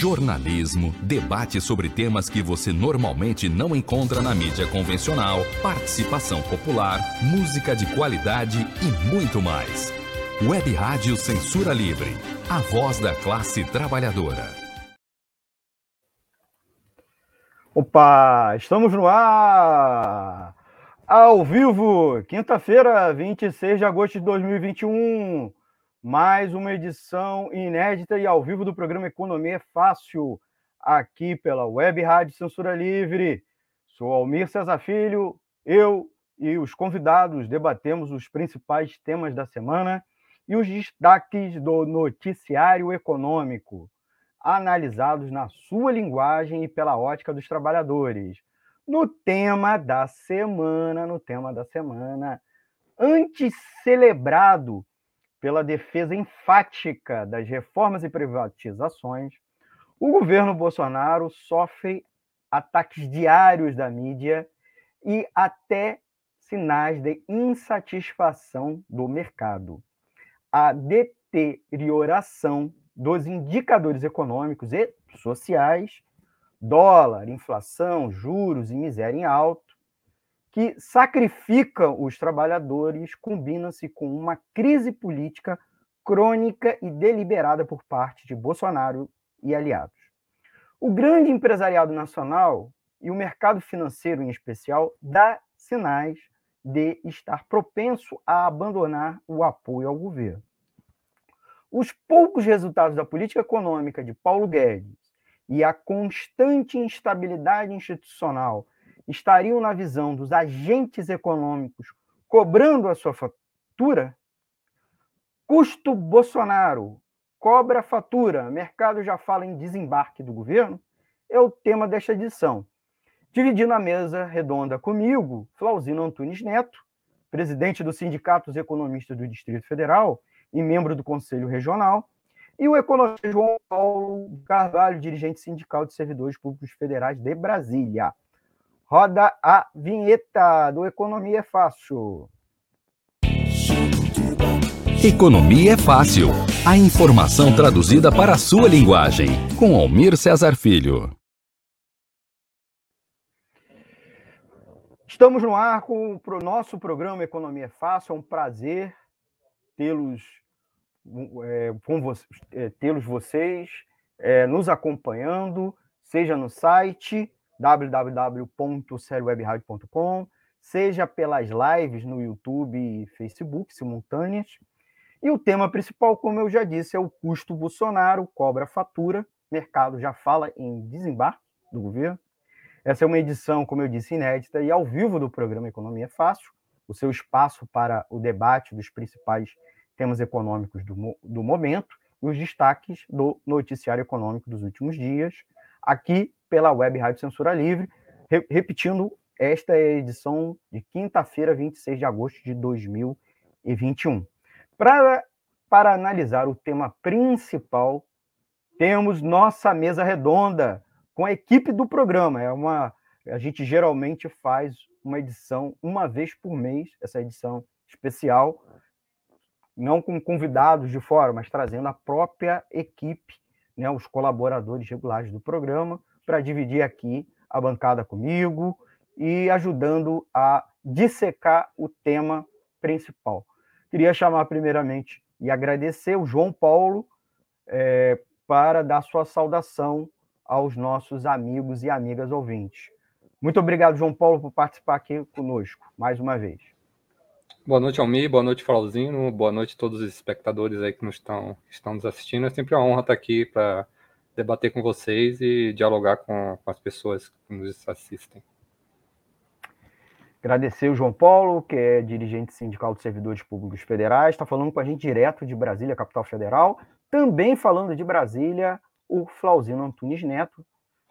jornalismo, debate sobre temas que você normalmente não encontra na mídia convencional, participação popular, música de qualidade e muito mais. Web Rádio Censura Livre, a voz da classe trabalhadora. Opa, estamos no ar! Ao vivo, quinta-feira, 26 de agosto de 2021 mais uma edição inédita e ao vivo do programa Economia é Fácil, aqui pela Web Rádio Censura Livre. Sou Almir Cesar Filho, eu e os convidados debatemos os principais temas da semana e os destaques do noticiário econômico, analisados na sua linguagem e pela ótica dos trabalhadores. No tema da semana, no tema da semana, antes celebrado pela defesa enfática das reformas e privatizações, o governo Bolsonaro sofre ataques diários da mídia e até sinais de insatisfação do mercado. A deterioração dos indicadores econômicos e sociais, dólar, inflação, juros e miséria em alto, que sacrifica os trabalhadores combina-se com uma crise política crônica e deliberada por parte de Bolsonaro e aliados. O grande empresariado nacional e o mercado financeiro em especial dá sinais de estar propenso a abandonar o apoio ao governo. Os poucos resultados da política econômica de Paulo Guedes e a constante instabilidade institucional estariam na visão dos agentes econômicos cobrando a sua fatura? Custo Bolsonaro cobra fatura, mercado já fala em desembarque do governo? É o tema desta edição. Dividindo a mesa redonda comigo, Flauzino Antunes Neto, presidente do Sindicato dos Economistas do Distrito Federal e membro do Conselho Regional, e o economista João Paulo Carvalho, dirigente sindical de servidores públicos federais de Brasília. Roda a vinheta do Economia é Fácil. Economia é Fácil. A informação traduzida para a sua linguagem. Com Almir Cesar Filho. Estamos no ar com o nosso programa Economia é Fácil. É um prazer tê-los é, vo é, tê-los vocês é, nos acompanhando, seja no site www.seriowebradio.com, seja pelas lives no YouTube e Facebook simultâneas. E o tema principal, como eu já disse, é o custo Bolsonaro, cobra fatura, mercado já fala em desembarque do governo. Essa é uma edição, como eu disse, inédita e ao vivo do programa Economia Fácil, o seu espaço para o debate dos principais temas econômicos do, do momento e os destaques do noticiário econômico dos últimos dias, aqui pela Web Rádio Censura Livre. Re repetindo, esta é a edição de quinta-feira, 26 de agosto de 2021. Para, para analisar o tema principal, temos nossa mesa redonda com a equipe do programa. É uma, a gente geralmente faz uma edição uma vez por mês, essa edição especial, não com convidados de fora, mas trazendo a própria equipe, né, os colaboradores regulares do programa, para dividir aqui a bancada comigo e ajudando a dissecar o tema principal. Queria chamar primeiramente e agradecer o João Paulo é, para dar sua saudação aos nossos amigos e amigas ouvintes. Muito obrigado, João Paulo, por participar aqui conosco, mais uma vez. Boa noite, Almir, boa noite, Flauzino, boa noite a todos os espectadores aí que nos estão, estão nos assistindo. É sempre uma honra estar aqui para debater com vocês e dialogar com, com as pessoas que nos assistem. Agradecer o João Paulo, que é dirigente sindical dos servidores públicos federais, está falando com a gente direto de Brasília, capital federal. Também falando de Brasília, o Flauzino Antunes Neto,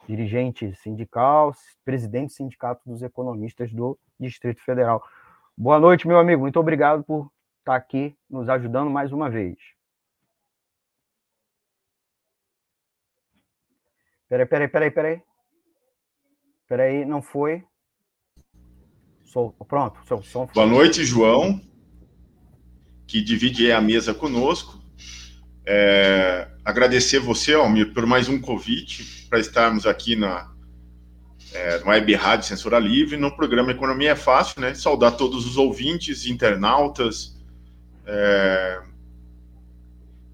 dirigente sindical, presidente do Sindicato dos Economistas do Distrito Federal. Boa noite, meu amigo. Muito obrigado por estar aqui nos ajudando mais uma vez. Peraí, peraí, peraí, peraí. Peraí, não foi. Sou, pronto, seu som Boa noite, João, que divide a mesa conosco. É, agradecer você, Almir, por mais um convite para estarmos aqui na é, no Web Rádio Censura Livre, no programa Economia é Fácil, né? Saudar todos os ouvintes, internautas. É,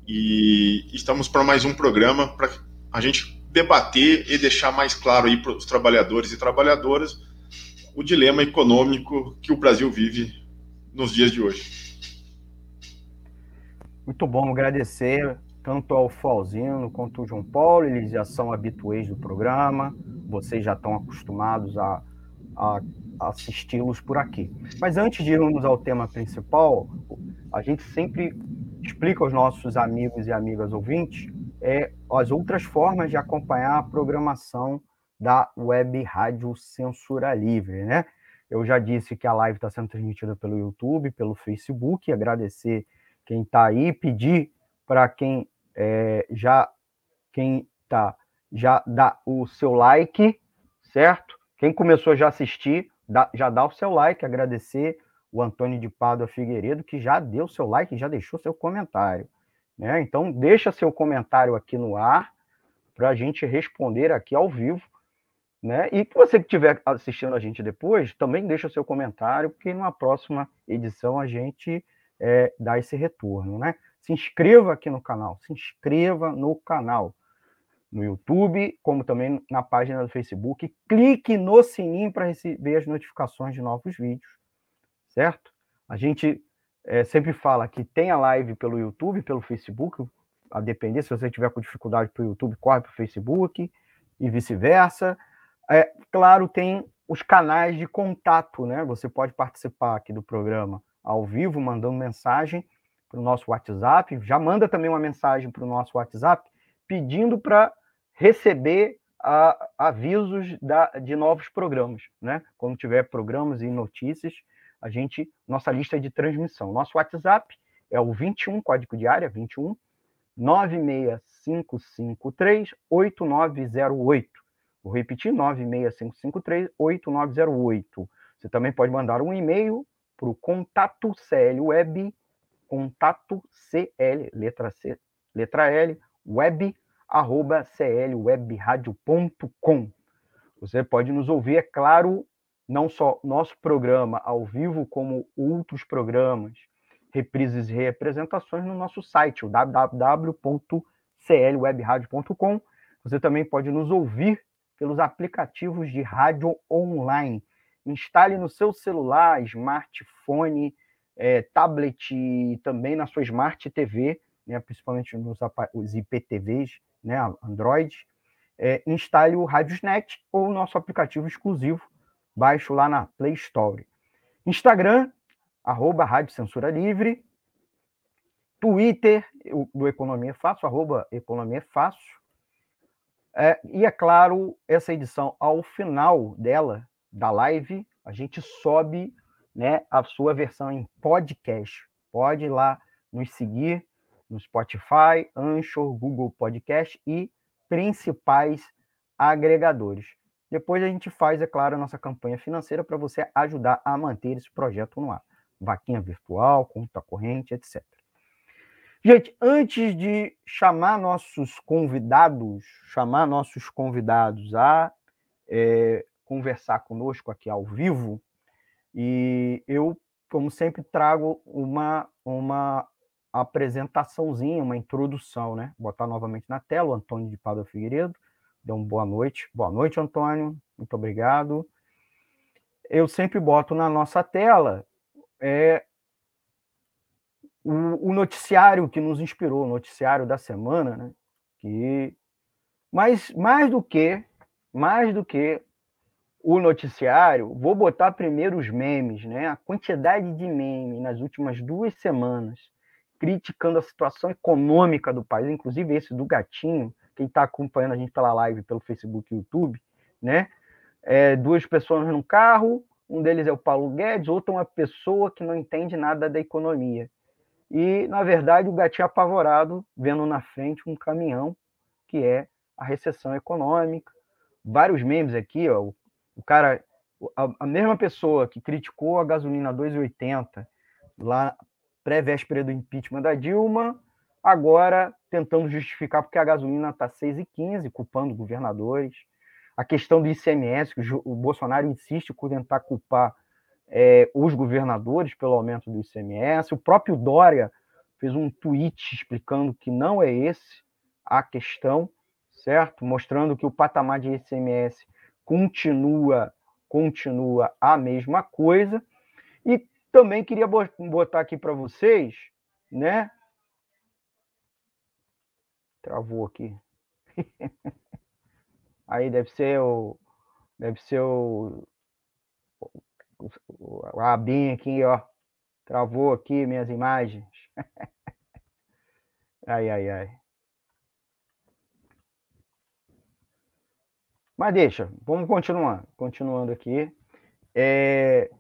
e estamos para mais um programa para a gente debater e deixar mais claro aí para os trabalhadores e trabalhadoras o dilema econômico que o Brasil vive nos dias de hoje. Muito bom, agradecer tanto ao Falzino quanto ao João Paulo, eles já são habituês do programa, vocês já estão acostumados a, a assisti-los por aqui. Mas antes de irmos ao tema principal, a gente sempre explica aos nossos amigos e amigas ouvintes é, as outras formas de acompanhar a programação da Web Rádio Censura Livre, né? Eu já disse que a live está sendo transmitida pelo YouTube, pelo Facebook, agradecer quem está aí, pedir para quem é, já quem tá já dá o seu like, certo? Quem começou já a assistir, dá, já dá o seu like, agradecer o Antônio de Pádua Figueiredo, que já deu seu like, já deixou seu comentário. Né? Então, deixa seu comentário aqui no ar para a gente responder aqui ao vivo. Né? E você que estiver assistindo a gente depois, também deixa seu comentário, porque numa próxima edição a gente é, dá esse retorno. Né? Se inscreva aqui no canal, se inscreva no canal, no YouTube, como também na página do Facebook. Clique no sininho para receber as notificações de novos vídeos, certo? A gente é, sempre fala que tem a live pelo YouTube, pelo Facebook, a depender, se você tiver com dificuldade para o YouTube, corre para o Facebook e vice-versa. É, claro, tem os canais de contato, né? Você pode participar aqui do programa ao vivo, mandando mensagem para o nosso WhatsApp. Já manda também uma mensagem para o nosso WhatsApp pedindo para receber a, avisos da, de novos programas, né? Quando tiver programas e notícias, a gente, nossa lista de transmissão. Nosso WhatsApp é o 21, código de área 21 96553 8908. Vou repetir, 96553 8908. Você também pode mandar um e-mail para o contato CL Web, contato CL, letra C, letra L, web, arroba clwebradio.com. Você pode nos ouvir, é claro, não só nosso programa ao vivo, como outros programas, reprises e representações no nosso site, o www.clwebradio.com. Você também pode nos ouvir pelos aplicativos de rádio online. Instale no seu celular, smartphone, é, tablet e também na sua Smart TV, né, principalmente nos os IPTVs, né, Android. É, instale o Radiosnet ou o nosso aplicativo exclusivo baixo lá na Play Store. Instagram, arroba Rádio Censura Livre. Twitter, do Economia Fácil, arroba Economia Fácil. É, e é claro, essa edição, ao final dela, da live, a gente sobe né, a sua versão em podcast. Pode ir lá nos seguir no Spotify, Anchor, Google Podcast e principais agregadores. Depois a gente faz, é claro, a nossa campanha financeira para você ajudar a manter esse projeto no ar. Vaquinha virtual, conta corrente, etc. Gente, antes de chamar nossos convidados, chamar nossos convidados a é, conversar conosco aqui ao vivo, e eu, como sempre, trago uma, uma apresentaçãozinha, uma introdução, né? Vou botar novamente na tela o Antônio de Pádua Figueiredo, deu uma boa noite. Boa noite, Antônio. Muito obrigado. Eu sempre boto na nossa tela é, o, o noticiário que nos inspirou, o noticiário da semana, né? Que, mas mais do que, mais do que o noticiário, vou botar primeiro os memes, né? A quantidade de memes nas últimas duas semanas criticando a situação econômica do país, inclusive esse do gatinho, quem está acompanhando a gente pela live, pelo Facebook e YouTube, né? É, duas pessoas no carro, um deles é o Paulo Guedes, outro é uma pessoa que não entende nada da economia. E, na verdade, o gatinho apavorado, vendo na frente um caminhão, que é a recessão econômica. Vários memes aqui, ó, o cara, a, a mesma pessoa que criticou a gasolina 2,80 lá pré-véspera do impeachment da Dilma, agora tentando justificar porque a gasolina está 6,15, culpando governadores. A questão do ICMS, que o Bolsonaro insiste por tentar culpar é, os governadores pelo aumento do ICMS. O próprio Dória fez um tweet explicando que não é esse a questão, certo? Mostrando que o patamar de ICMS continua continua a mesma coisa. E também queria botar aqui para vocês, né? Travou aqui. Aí deve ser o deve ser o, o, a abinha aqui, ó. Travou aqui minhas imagens. ai, ai, ai. Mas deixa, vamos continuar. Continuando aqui. É,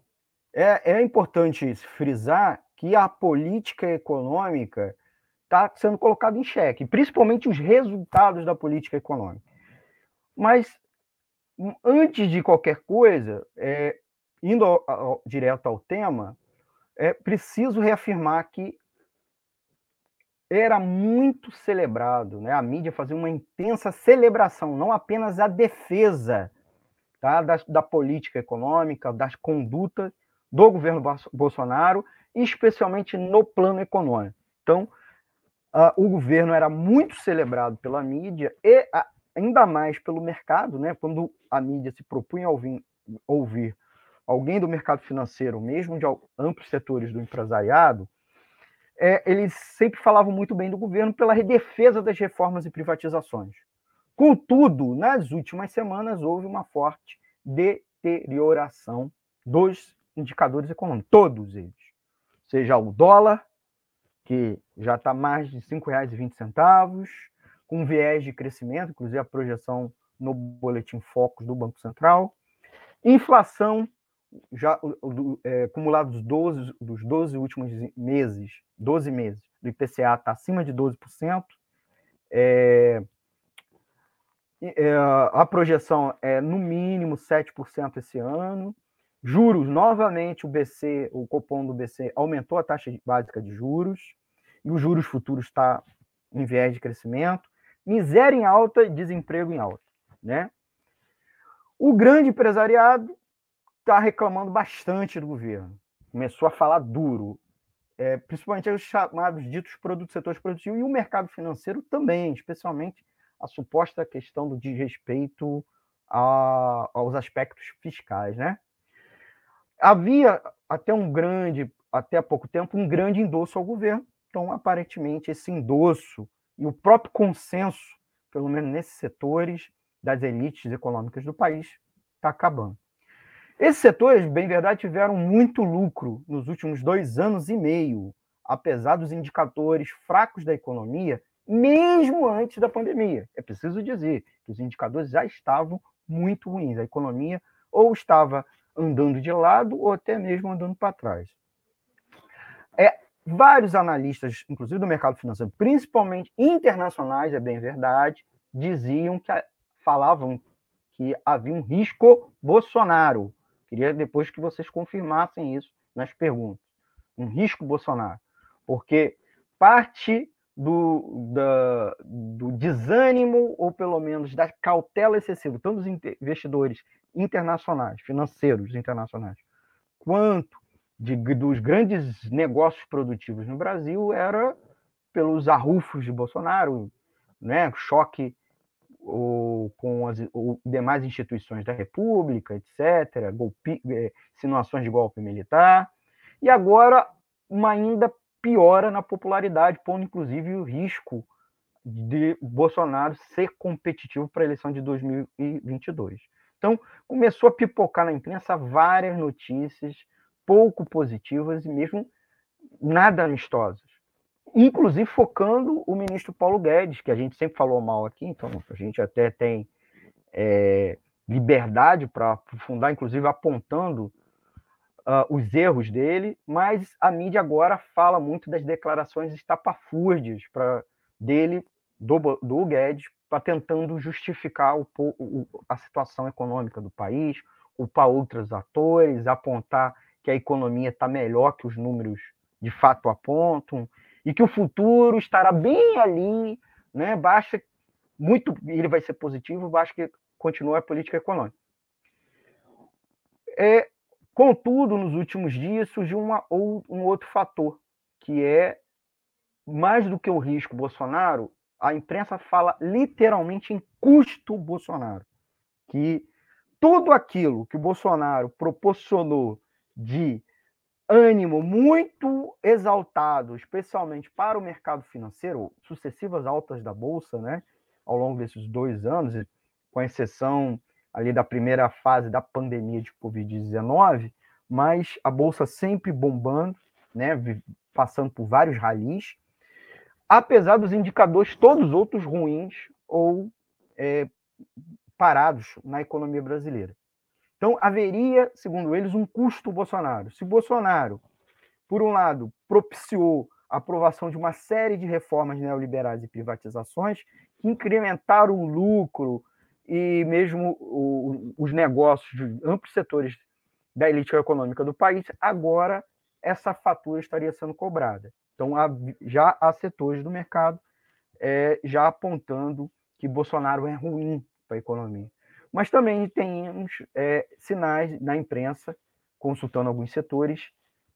é, é importante frisar que a política econômica está sendo colocada em xeque, principalmente os resultados da política econômica. Mas, antes de qualquer coisa, é, indo ao, ao, direto ao tema, é preciso reafirmar que era muito celebrado, né? A mídia fazia uma intensa celebração, não apenas a defesa tá? da, da política econômica, das condutas do governo Bolsonaro, especialmente no plano econômico. Então, uh, o governo era muito celebrado pela mídia e uh, ainda mais pelo mercado, né? Quando a mídia se propunha a ouvir, ouvir alguém do mercado financeiro, mesmo de amplos setores do empresariado, é, eles sempre falavam muito bem do governo pela defesa das reformas e privatizações. Contudo, nas últimas semanas houve uma forte deterioração dos indicadores econômicos, todos eles. Seja o dólar, que já está mais de R$ 5,20, com viés de crescimento, inclusive a projeção no boletim Focus do Banco Central. Inflação já é, acumulado dos 12, dos 12 últimos meses, 12 meses do IPCA está acima de 12%. É, é, a projeção é no mínimo 7% esse ano. Juros, novamente, o BC, o Copom do BC aumentou a taxa básica de juros, e os juros futuros está em viés de crescimento. Miséria em alta e desemprego em alta. Né? O grande empresariado está reclamando bastante do governo. Começou a falar duro, é, principalmente os chamados ditos produtos setores produtivos e o mercado financeiro também, especialmente a suposta questão do desrespeito a, aos aspectos fiscais, né? Havia até um grande, até há pouco tempo, um grande endosso ao governo. Então, aparentemente, esse endosso e o próprio consenso, pelo menos nesses setores das elites econômicas do país, está acabando. Esses setores, bem verdade, tiveram muito lucro nos últimos dois anos e meio, apesar dos indicadores fracos da economia, mesmo antes da pandemia. É preciso dizer que os indicadores já estavam muito ruins. A economia ou estava andando de lado ou até mesmo andando para trás. É, vários analistas, inclusive do mercado financeiro, principalmente internacionais, é bem verdade, diziam que falavam que havia um risco Bolsonaro, Queria depois que vocês confirmassem isso nas perguntas. Um risco Bolsonaro. Porque parte do, da, do desânimo, ou pelo menos da cautela excessiva, tanto dos investidores internacionais, financeiros internacionais, quanto de, dos grandes negócios produtivos no Brasil, era pelos arrufos de Bolsonaro, né? choque ou com as ou demais instituições da República, etc., golpe, é, insinuações de golpe militar, e agora uma ainda piora na popularidade, pondo inclusive o risco de Bolsonaro ser competitivo para a eleição de 2022. Então, começou a pipocar na imprensa várias notícias pouco positivas e mesmo nada amistosas. Inclusive focando o ministro Paulo Guedes, que a gente sempre falou mal aqui, então a gente até tem é, liberdade para aprofundar, inclusive apontando uh, os erros dele, mas a mídia agora fala muito das declarações estapafúrdias dele, do, do Guedes, para tentando justificar o, o, a situação econômica do país, culpar outros atores, apontar que a economia está melhor que os números de fato apontam, e que o futuro estará bem ali, né? Basta muito, ele vai ser positivo, basta que continue a política econômica. É, contudo, nos últimos dias surgiu uma, ou, um outro fator, que é mais do que o risco Bolsonaro, a imprensa fala literalmente em custo Bolsonaro, que tudo aquilo que o Bolsonaro proporcionou de ânimo muito exaltado, especialmente para o mercado financeiro, sucessivas altas da bolsa, né, ao longo desses dois anos, com exceção ali da primeira fase da pandemia de Covid-19, mas a bolsa sempre bombando, né, passando por vários ralis, apesar dos indicadores todos outros ruins ou é, parados na economia brasileira. Então, haveria, segundo eles, um custo Bolsonaro. Se Bolsonaro, por um lado, propiciou a aprovação de uma série de reformas neoliberais e privatizações que incrementaram o lucro e mesmo o, os negócios de amplos setores da elite econômica do país, agora essa fatura estaria sendo cobrada. Então, já há setores do mercado é, já apontando que Bolsonaro é ruim para a economia. Mas também temos é, sinais na imprensa, consultando alguns setores,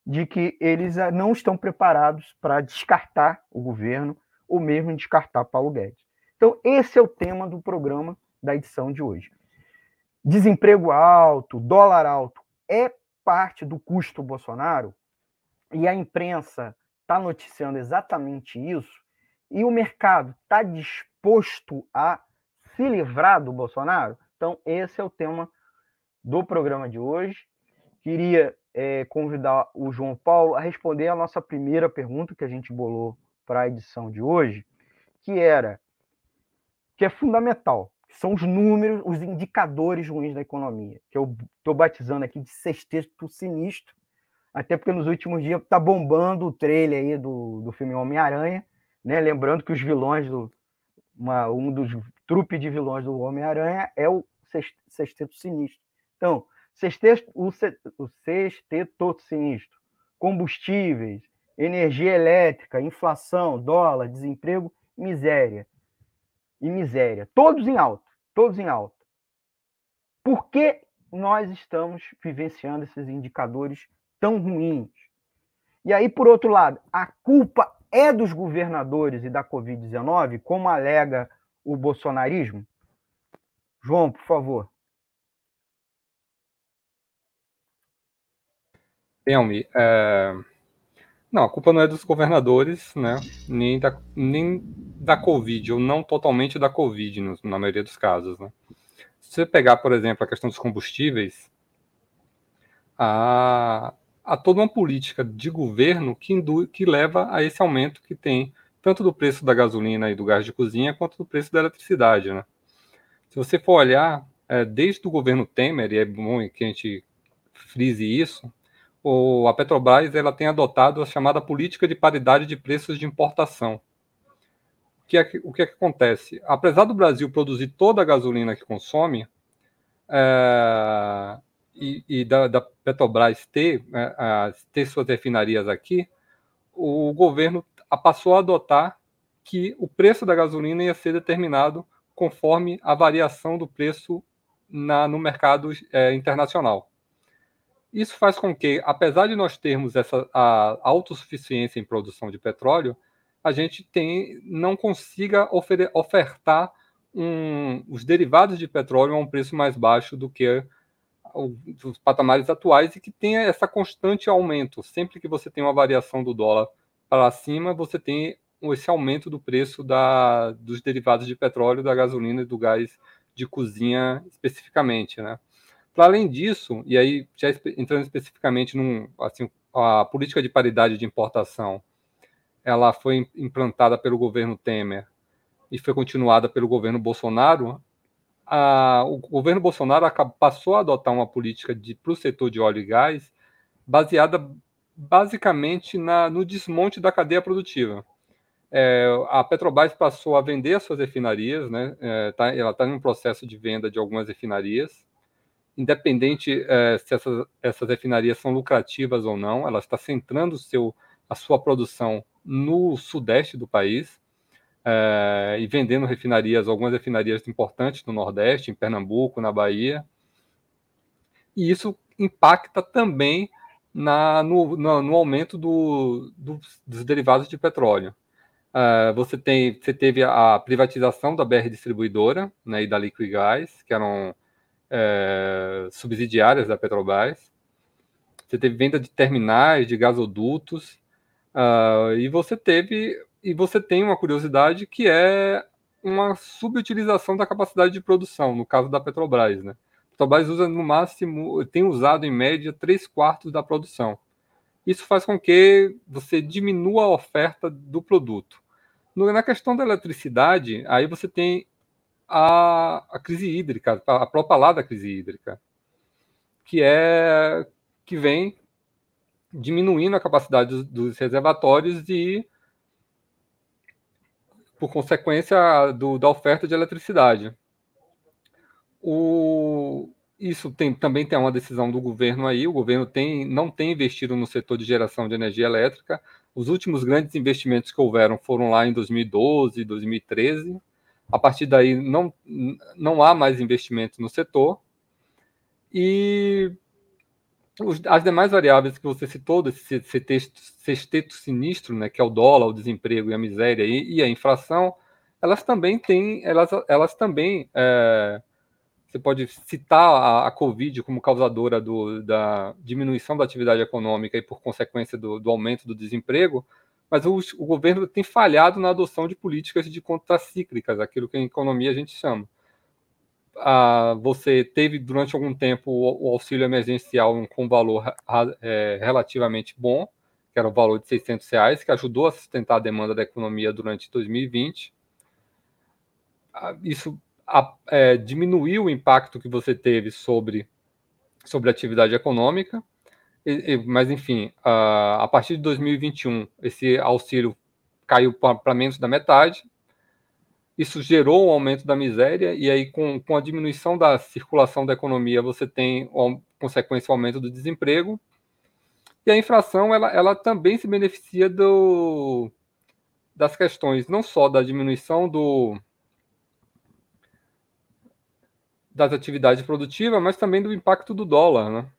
de que eles ah, não estão preparados para descartar o governo ou mesmo descartar Paulo Guedes. Então, esse é o tema do programa da edição de hoje. Desemprego alto, dólar alto, é parte do custo Bolsonaro? E a imprensa está noticiando exatamente isso? E o mercado está disposto a se livrar do Bolsonaro? Então, esse é o tema do programa de hoje. Queria é, convidar o João Paulo a responder a nossa primeira pergunta que a gente bolou para a edição de hoje, que era que é fundamental, são os números, os indicadores ruins da economia, que eu estou batizando aqui de sexteto sinistro, até porque nos últimos dias está bombando o trailer aí do, do filme Homem-Aranha, né? lembrando que os vilões do uma, um dos trupe de vilões do Homem-Aranha é o sexteto sinistro. Então, sexteto, o, sexteto sinistro, combustíveis, energia elétrica, inflação, dólar, desemprego, miséria. E miséria. Todos em alta. Todos em alta. Por que nós estamos vivenciando esses indicadores tão ruins? E aí, por outro lado, a culpa é dos governadores e da Covid-19, como alega o bolsonarismo? João, por favor. Elmi, é... não, a culpa não é dos governadores, né? Nem da, nem da Covid, ou não totalmente da Covid, na maioria dos casos, né? Se você pegar, por exemplo, a questão dos combustíveis, há, há toda uma política de governo que, indu, que leva a esse aumento que tem tanto do preço da gasolina e do gás de cozinha, quanto do preço da eletricidade, né? Se você for olhar, é, desde o governo Temer, e é bom que a gente frise isso, o, a Petrobras ela tem adotado a chamada política de paridade de preços de importação. O que é que, o que, é que acontece? Apesar do Brasil produzir toda a gasolina que consome, é, e, e da, da, Petrobras ter, é, ter suas refinarias aqui, o governo passou a adotar que o preço da gasolina ia ser determinado conforme a variação do preço na, no mercado é, internacional. Isso faz com que, apesar de nós termos essa a autossuficiência em produção de petróleo, a gente tem, não consiga ofer, ofertar um, os derivados de petróleo a um preço mais baixo do que os patamares atuais e que tenha essa constante aumento. Sempre que você tem uma variação do dólar para cima, você tem esse aumento do preço da, dos derivados de petróleo, da gasolina e do gás de cozinha especificamente, né? Para além disso, e aí já entrando especificamente num, assim, a política de paridade de importação, ela foi implantada pelo governo Temer e foi continuada pelo governo Bolsonaro. A, o governo Bolsonaro passou a adotar uma política para o setor de óleo e gás baseada basicamente na, no desmonte da cadeia produtiva. É, a Petrobras passou a vender as suas refinarias, né? É, tá, ela está em um processo de venda de algumas refinarias, independente é, se essas, essas refinarias são lucrativas ou não, ela está centrando seu, a sua produção no sudeste do país é, e vendendo refinarias, algumas refinarias importantes no Nordeste, em Pernambuco, na Bahia. E isso impacta também na, no, no, no aumento do, do, dos derivados de petróleo. Uh, você, tem, você teve a privatização da BR Distribuidora né, e da Liquigás, que eram é, subsidiárias da Petrobras. Você teve venda de terminais, de gasodutos, uh, e você teve e você tem uma curiosidade que é uma subutilização da capacidade de produção, no caso da Petrobras, né? A Petrobras usa no máximo, tem usado em média três quartos da produção. Isso faz com que você diminua a oferta do produto. Na questão da eletricidade, aí você tem a, a crise hídrica, a própria lá da crise hídrica, que é que vem diminuindo a capacidade dos, dos reservatórios e por consequência do, da oferta de eletricidade. O, isso tem, também tem uma decisão do governo aí. O governo tem, não tem investido no setor de geração de energia elétrica. Os últimos grandes investimentos que houveram foram lá em 2012, 2013. A partir daí não, não há mais investimento no setor. E as demais variáveis que você citou, desse sexteto sinistro, né, que é o dólar, o desemprego e a miséria e, e a inflação, elas também têm, elas, elas também, é, você pode citar a, a Covid como causadora do, da diminuição da atividade econômica e, por consequência, do, do aumento do desemprego, mas o, o, governo tem falhado na adoção de políticas de contracíclicas, aquilo que em economia a gente chama a, você teve durante algum tempo o, o auxílio emergencial com valor é, relativamente bom, que era o valor de 600 reais, que ajudou a sustentar a demanda da economia durante 2020. Isso a, é, diminuiu o impacto que você teve sobre, sobre a atividade econômica, e, e, mas enfim, a, a partir de 2021, esse auxílio caiu para menos da metade, isso gerou um aumento da miséria, e aí, com, com a diminuição da circulação da economia, você tem, como consequência, o aumento do desemprego. E a inflação, ela, ela também se beneficia do, das questões, não só da diminuição do, das atividades produtivas, mas também do impacto do dólar. Né?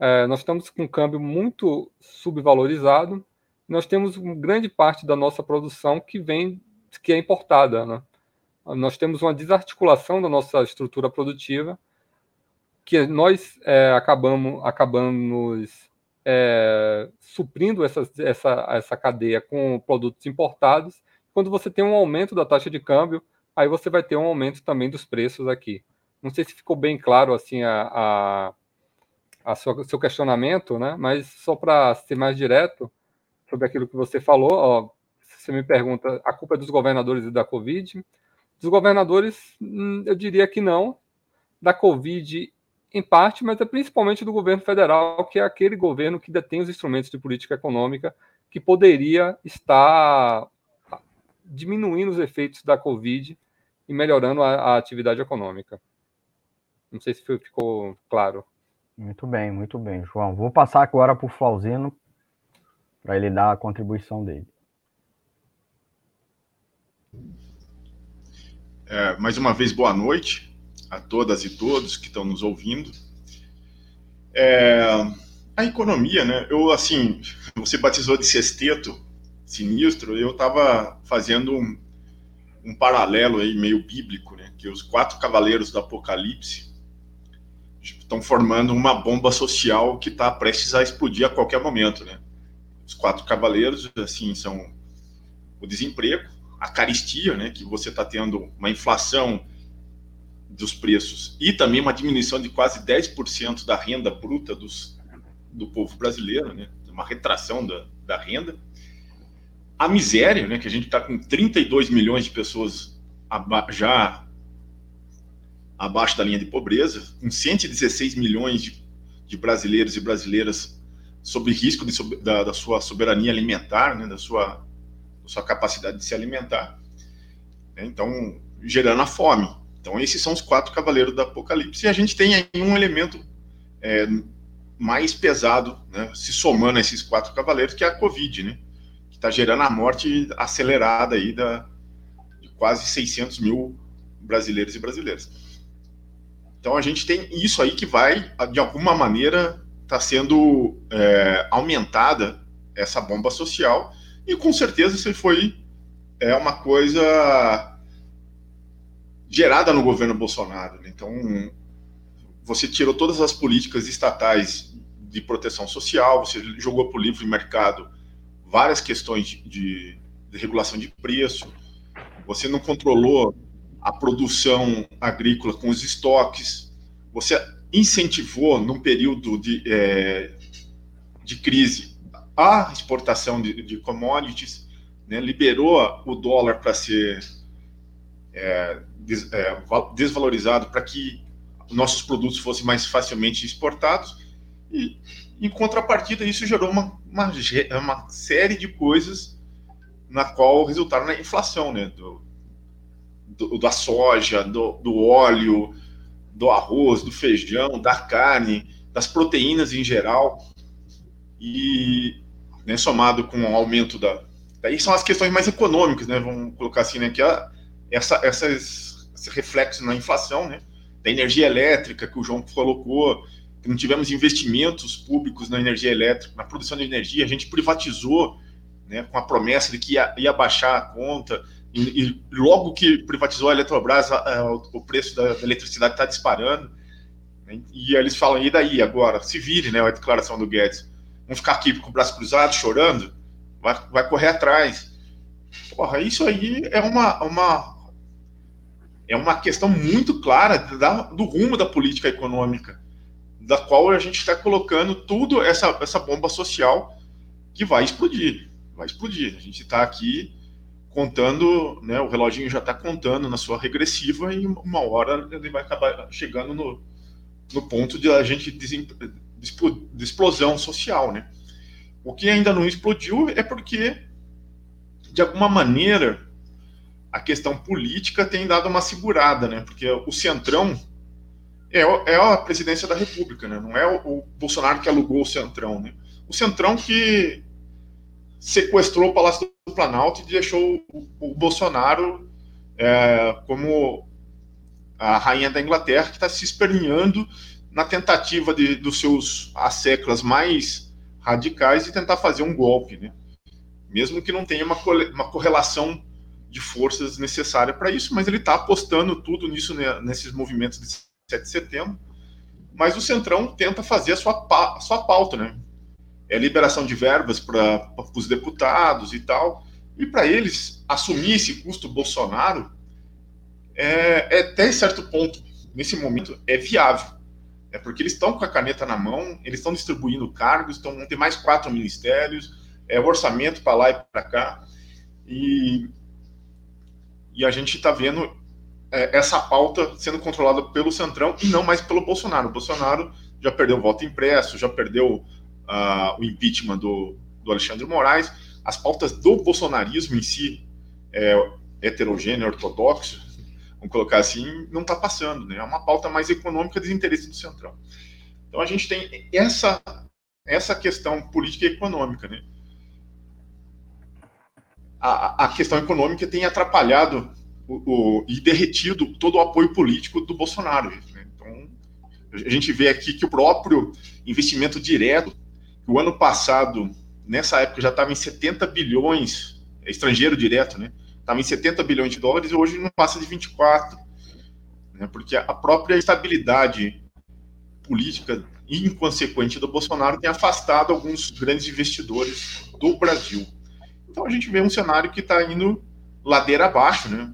É, nós estamos com um câmbio muito subvalorizado, nós temos grande parte da nossa produção que vem que é importada. Né? Nós temos uma desarticulação da nossa estrutura produtiva, que nós é, acabamos, acabamos é, suprindo essa, essa, essa cadeia com produtos importados. Quando você tem um aumento da taxa de câmbio, aí você vai ter um aumento também dos preços aqui. Não sei se ficou bem claro assim a, a, a sua, seu questionamento, né? Mas só para ser mais direto sobre aquilo que você falou, ó, você me pergunta, a culpa é dos governadores e da Covid. Dos governadores, hum, eu diria que não. Da Covid, em parte, mas é principalmente do governo federal, que é aquele governo que detém os instrumentos de política econômica que poderia estar diminuindo os efeitos da Covid e melhorando a, a atividade econômica. Não sei se ficou claro. Muito bem, muito bem, João. Vou passar agora para o Flauzino para ele dar a contribuição dele. É, mais uma vez, boa noite a todas e todos que estão nos ouvindo. É, a economia, né? Eu, assim, você batizou de sexteto sinistro, eu estava fazendo um, um, paralelo aí meio bíblico, né? Que os quatro cavaleiros do Apocalipse estão formando uma bomba social que está prestes a explodir a qualquer momento, né? Os quatro cavaleiros, assim, são o desemprego, a caristia, né, que você está tendo uma inflação dos preços e também uma diminuição de quase 10% da renda bruta dos, do povo brasileiro, né, uma retração da, da renda. A miséria, né, que a gente está com 32 milhões de pessoas aba já abaixo da linha de pobreza, com 116 milhões de, de brasileiros e brasileiras sob risco de, da, da, sua soberania alimentar, né, da sua sua capacidade de se alimentar. Né? Então, gerando a fome. Então, esses são os quatro cavaleiros do Apocalipse. E a gente tem aí um elemento é, mais pesado, né, se somando a esses quatro cavaleiros, que é a Covid, né? que está gerando a morte acelerada aí da, de quase 600 mil brasileiros e brasileiras. Então a gente tem isso aí que vai, de alguma maneira, está sendo é, aumentada essa bomba social e com certeza isso foi é uma coisa gerada no governo Bolsonaro. Né? Então você tirou todas as políticas estatais de proteção social, você jogou para o livre mercado várias questões de, de, regulação de preço, você não controlou a produção agrícola com os estoques, você incentivou, num período de, é, de crise, a exportação de, de commodities, né, liberou o dólar para ser é, des, é, desvalorizado para que nossos produtos fossem mais facilmente exportados e, em contrapartida, isso gerou uma, uma, uma série de coisas na qual resultaram na inflação, né? Do, do, da soja, do, do óleo, do arroz, do feijão, da carne, das proteínas em geral. E né, somado com o aumento da. Daí são as questões mais econômicas, né? Vamos colocar assim, né? Que a, essa, essas, esse reflexo na inflação, né? Da energia elétrica que o João colocou, que não tivemos investimentos públicos na energia elétrica, na produção de energia, a gente privatizou, né? Com a promessa de que ia, ia baixar a conta. E, e, logo que privatizou a Eletrobras, a, a, o preço da, da eletricidade está disparando. Né? E eles falam, e daí agora? Se vire, né? A declaração do Guedes Vamos ficar aqui com o braço cruzado, chorando? Vai, vai correr atrás. Porra, isso aí é uma, uma, é uma questão muito clara da, do rumo da política econômica, da qual a gente está colocando tudo essa, essa bomba social que vai explodir. Vai explodir. A gente está aqui contando, né, o reloginho já está contando na sua regressiva e uma hora ele vai acabar chegando no, no ponto de a gente de explosão social, né? O que ainda não explodiu é porque, de alguma maneira, a questão política tem dado uma segurada, né? Porque o Centrão é, é a presidência da República, né? Não é o, o, Bolsonaro que alugou o Centrão, né? O Centrão que sequestrou o Palácio do Planalto e deixou o, o Bolsonaro é, como a rainha da Inglaterra, que está se esperneando na tentativa de, dos seus asseclas mais radicais de tentar fazer um golpe, né? mesmo que não tenha uma, uma correlação de forças necessária para isso, mas ele está apostando tudo nisso, né, nesses movimentos de 7 de setembro. Mas o Centrão tenta fazer a sua, a sua pauta, né? É liberação de verbas para os deputados e tal. E para eles, assumir esse custo Bolsonaro é, é, até certo ponto, nesse momento, é viável. É porque eles estão com a caneta na mão, eles estão distribuindo cargos, estão ter mais quatro ministérios, é orçamento para lá e para cá. E, e a gente está vendo é, essa pauta sendo controlada pelo Centrão e não mais pelo Bolsonaro. O Bolsonaro já perdeu o voto impresso, já perdeu uh, o impeachment do, do Alexandre Moraes. As pautas do bolsonarismo em si, é, heterogêneo, ortodoxo, vamos colocar assim, não está passando, né? É uma pauta mais econômica dos interesses do Centrão. Então a gente tem essa, essa questão política e econômica, né? A, a questão econômica tem atrapalhado o, o, e derretido todo o apoio político do Bolsonaro. Né? Então, a gente vê aqui que o próprio investimento direto, o ano passado, nessa época, já estava em 70 bilhões, é estrangeiro direto, né? Estava em 70 bilhões de dólares e hoje não passa de 24. Né, porque a própria estabilidade política inconsequente do Bolsonaro tem afastado alguns grandes investidores do Brasil. Então a gente vê um cenário que está indo ladeira abaixo, né?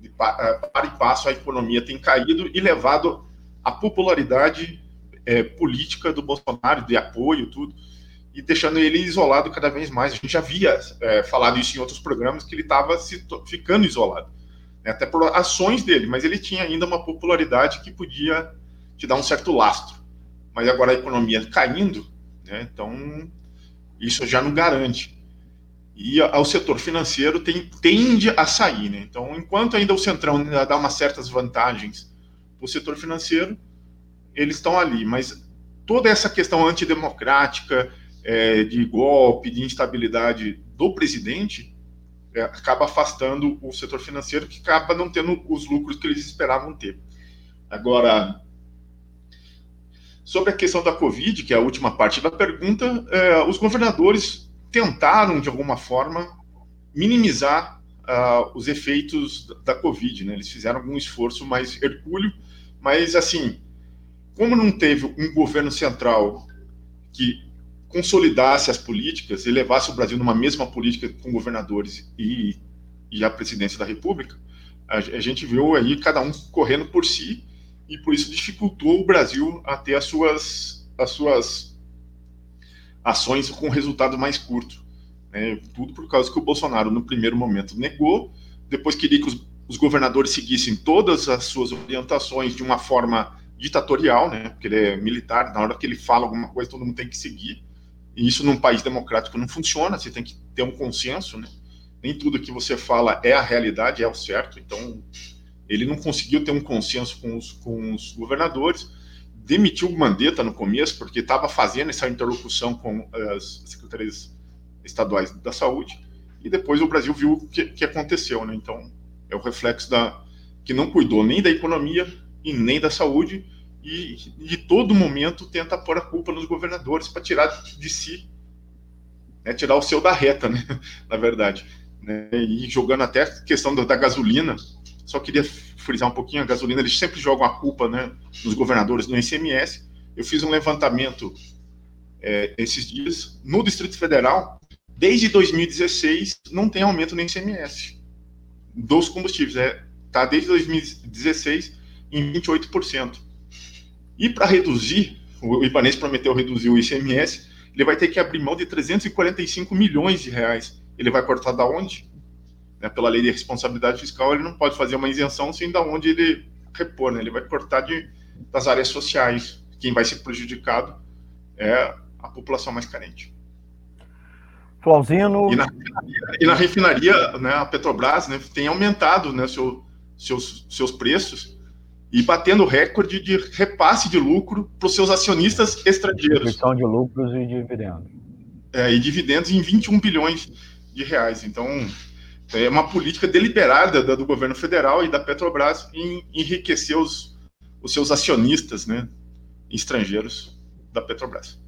De para e passo a economia tem caído e levado a popularidade é, política do Bolsonaro, de apoio, tudo, e deixando ele isolado cada vez mais. A gente já havia é, falado isso em outros programas, que ele estava ficando isolado, né, até por ações dele, mas ele tinha ainda uma popularidade que podia te dar um certo lastro. Mas agora a economia caindo, né, então isso já não garante. E o setor financeiro tem, tende a sair. Né? Então, enquanto ainda o Centrão dá umas certas vantagens para o setor financeiro, eles estão ali. Mas toda essa questão antidemocrática, é, de golpe, de instabilidade do presidente, é, acaba afastando o setor financeiro, que acaba não tendo os lucros que eles esperavam ter. Agora, sobre a questão da Covid, que é a última parte da pergunta, é, os governadores tentaram, de alguma forma, minimizar uh, os efeitos da Covid. Né? Eles fizeram algum esforço mais hercúleo, mas, assim, como não teve um governo central que consolidasse as políticas e levasse o Brasil numa mesma política com governadores e, e a presidência da República, a, a, gente viu aí cada um correndo por si e por isso dificultou o Brasil a ter as suas, as suas ações com resultado mais curto. Né? Tudo por causa que o Bolsonaro, no primeiro momento, negou, depois queria que os, os governadores seguissem todas as suas orientações de uma forma ditatorial, né? Porque ele é militar, na hora que ele fala alguma coisa, todo mundo tem que seguir. E isso num país democrático não funciona, você tem que ter um consenso, né? Nem tudo que você fala é a realidade, é o certo. Então, ele não conseguiu ter um consenso com os, com os governadores, demitiu o Mandetta no começo, porque estava fazendo essa interlocução com as secretarias estaduais da saúde, e depois o Brasil viu o que, que aconteceu, né? Então, é o reflexo da que não cuidou nem da economia e nem da saúde, e de todo momento tenta pôr a culpa nos governadores para tirar de si, né, tirar o seu da reta, né, na verdade. Né, e jogando até a questão da, da, gasolina, só queria frisar um pouquinho, a gasolina, eles sempre jogam a culpa né, nos governadores no ICMS. Eu fiz um levantamento é, esses dias, no Distrito Federal, desde 2016 não tem aumento no ICMS dos combustíveis, é, tá desde 2016 em 28%. E para reduzir, o Ibanez prometeu reduzir o ICMS, ele vai ter que abrir mão de 345 milhões de reais. Ele vai cortar da onde? Né, pela lei de responsabilidade fiscal, ele não pode fazer uma isenção sem da onde ele repor, né? Ele vai cortar de, das áreas sociais. Quem vai ser prejudicado é a população mais carente. Flauzino. E na, e na refinaria, né, a Petrobras né, tem aumentado né, seu, seus, seus preços e batendo recorde de repasse de lucro para os seus acionistas estrangeiros. Distribuição de lucros e dividendos. É, e dividendos em 21 bilhões de reais. Então, é uma política deliberada do governo federal e da Petrobras em enriquecer os, os seus acionistas né, estrangeiros da Petrobras.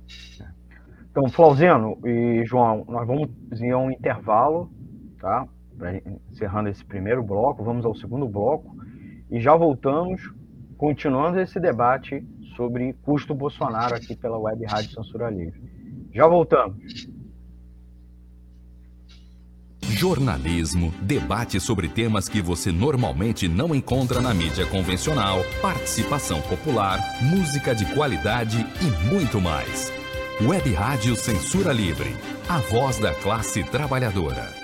Então, Flauzino e João, nós vamos em um intervalo, tá? Encerrando esse primeiro bloco, vamos ao segundo bloco e já voltamos, continuando esse debate sobre custo Bolsonaro aqui pela Web Rádio Censura Livre. Já voltamos. Jornalismo, debate sobre temas que você normalmente não encontra na mídia convencional, participação popular, música de qualidade e muito mais. Web Rádio Censura Livre, a voz da classe trabalhadora.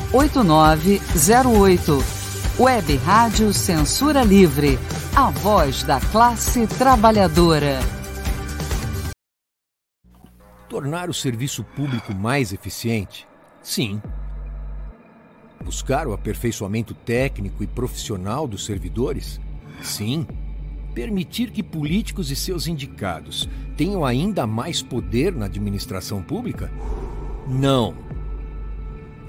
8908. Web Rádio Censura Livre. A voz da classe trabalhadora. Tornar o serviço público mais eficiente? Sim. Buscar o aperfeiçoamento técnico e profissional dos servidores? Sim. Permitir que políticos e seus indicados tenham ainda mais poder na administração pública? Não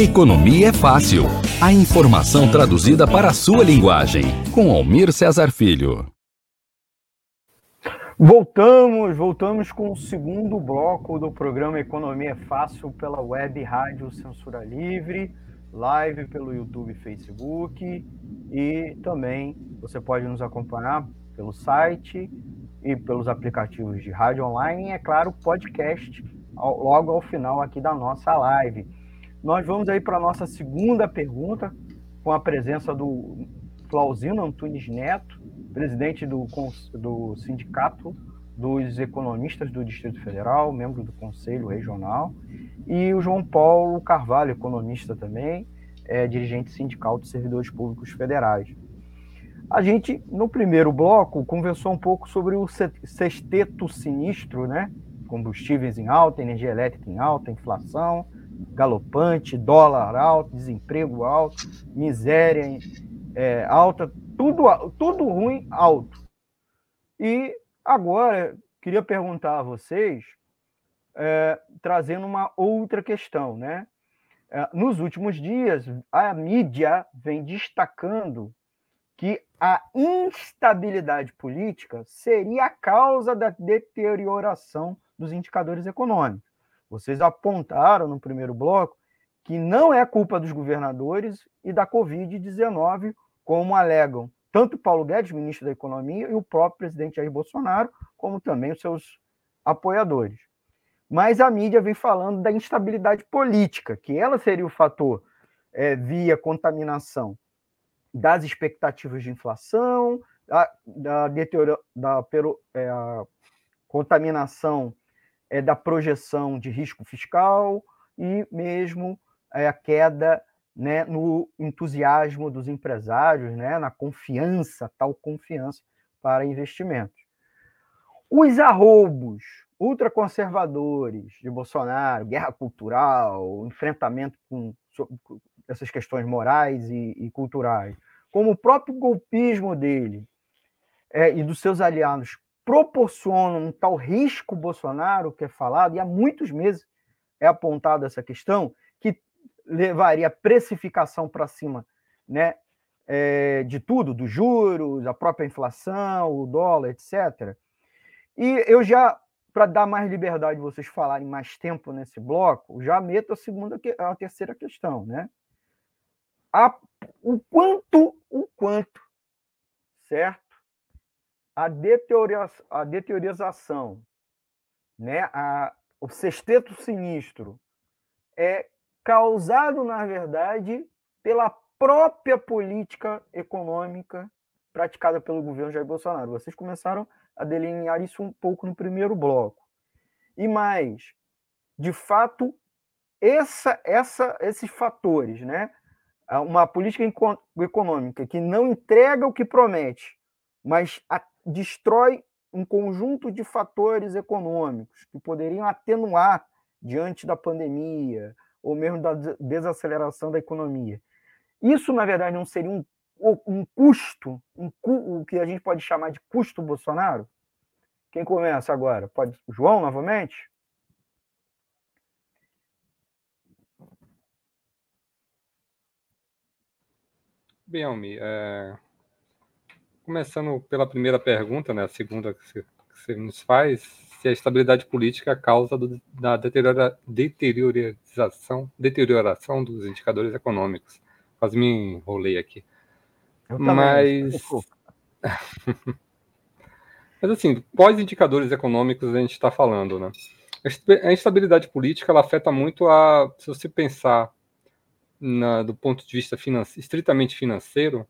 Economia é fácil. A informação traduzida para a sua linguagem. Com Almir Cesar Filho. Voltamos, voltamos com o segundo bloco do programa Economia é Fácil pela web Rádio Censura Livre, live pelo YouTube e Facebook e também você pode nos acompanhar pelo site e pelos aplicativos de rádio online e, é claro, podcast logo ao final aqui da nossa live. Nós vamos aí para a nossa segunda pergunta com a presença do Flauzino Antunes Neto, presidente do, do Sindicato dos Economistas do Distrito Federal, membro do Conselho Regional, e o João Paulo Carvalho, economista também, é, dirigente sindical de servidores públicos federais. A gente, no primeiro bloco, conversou um pouco sobre o sexteto sinistro, né? Combustíveis em alta, energia elétrica em alta, inflação galopante, dólar alto, desemprego alto, miséria é, alta, tudo, tudo ruim, alto. E agora, queria perguntar a vocês, é, trazendo uma outra questão, né? É, nos últimos dias, a mídia vem destacando que a instabilidade política seria a causa da deterioração dos indicadores econômicos. Vocês apontaram no primeiro bloco que não é culpa dos governadores e da Covid-19, como alegam tanto Paulo Guedes, ministro da Economia, e o próprio presidente Jair Bolsonaro, como também os seus apoiadores. Mas a mídia vem falando da instabilidade política, que ela seria o fator é, via contaminação das expectativas de inflação, da, da, da, é, a contaminação é, da projeção de risco fiscal e mesmo é, a queda né, no entusiasmo dos empresários, né, na confiança, tal confiança para investimentos. Os arroubos ultraconservadores de Bolsonaro, guerra cultural, enfrentamento com, essas questões morais e, e, culturais, como o próprio golpismo dele é, e dos seus aliados proporcionam um tal risco Bolsonaro, que é falado, e há muitos meses é apontada essa questão, levaria a precificação para cima né, é, de tudo, dos juros, a própria inflação, o dólar, etc. E eu já, para dar mais liberdade de vocês falarem mais tempo nesse bloco, já meto a segunda, a terceira questão, né? A, o quanto, o quanto, certo? A, deteriorização, a deteriorização, né? A, o sexteto sinistro é causado, na verdade, pela própria política econômica praticada pelo governo Jair Bolsonaro. Vocês começaram a delinear isso um pouco no primeiro bloco. E mais, de fato, essa, essa, esses fatores, né? Uma política econômica que não entrega o que promete, mas a, destrói um conjunto de fatores econômicos que poderiam atenuar diante da pandemia, ou mesmo da desaceleração da economia. Isso, na verdade, não seria um, um custo, um, o que a gente pode chamar de custo Bolsonaro? Quem começa agora? Pode João novamente? Bem, Almi, é... começando pela primeira pergunta, né, a segunda que você, que você nos faz, se a estabilidade política é a causa do, da deteriora, deteriorização, deterioração dos indicadores econômicos. Quase me enrolei aqui. Mas. Mas assim, quais indicadores econômicos a gente está falando, né? A instabilidade política ela afeta muito a, se você pensar na, do ponto de vista estritamente financeiro,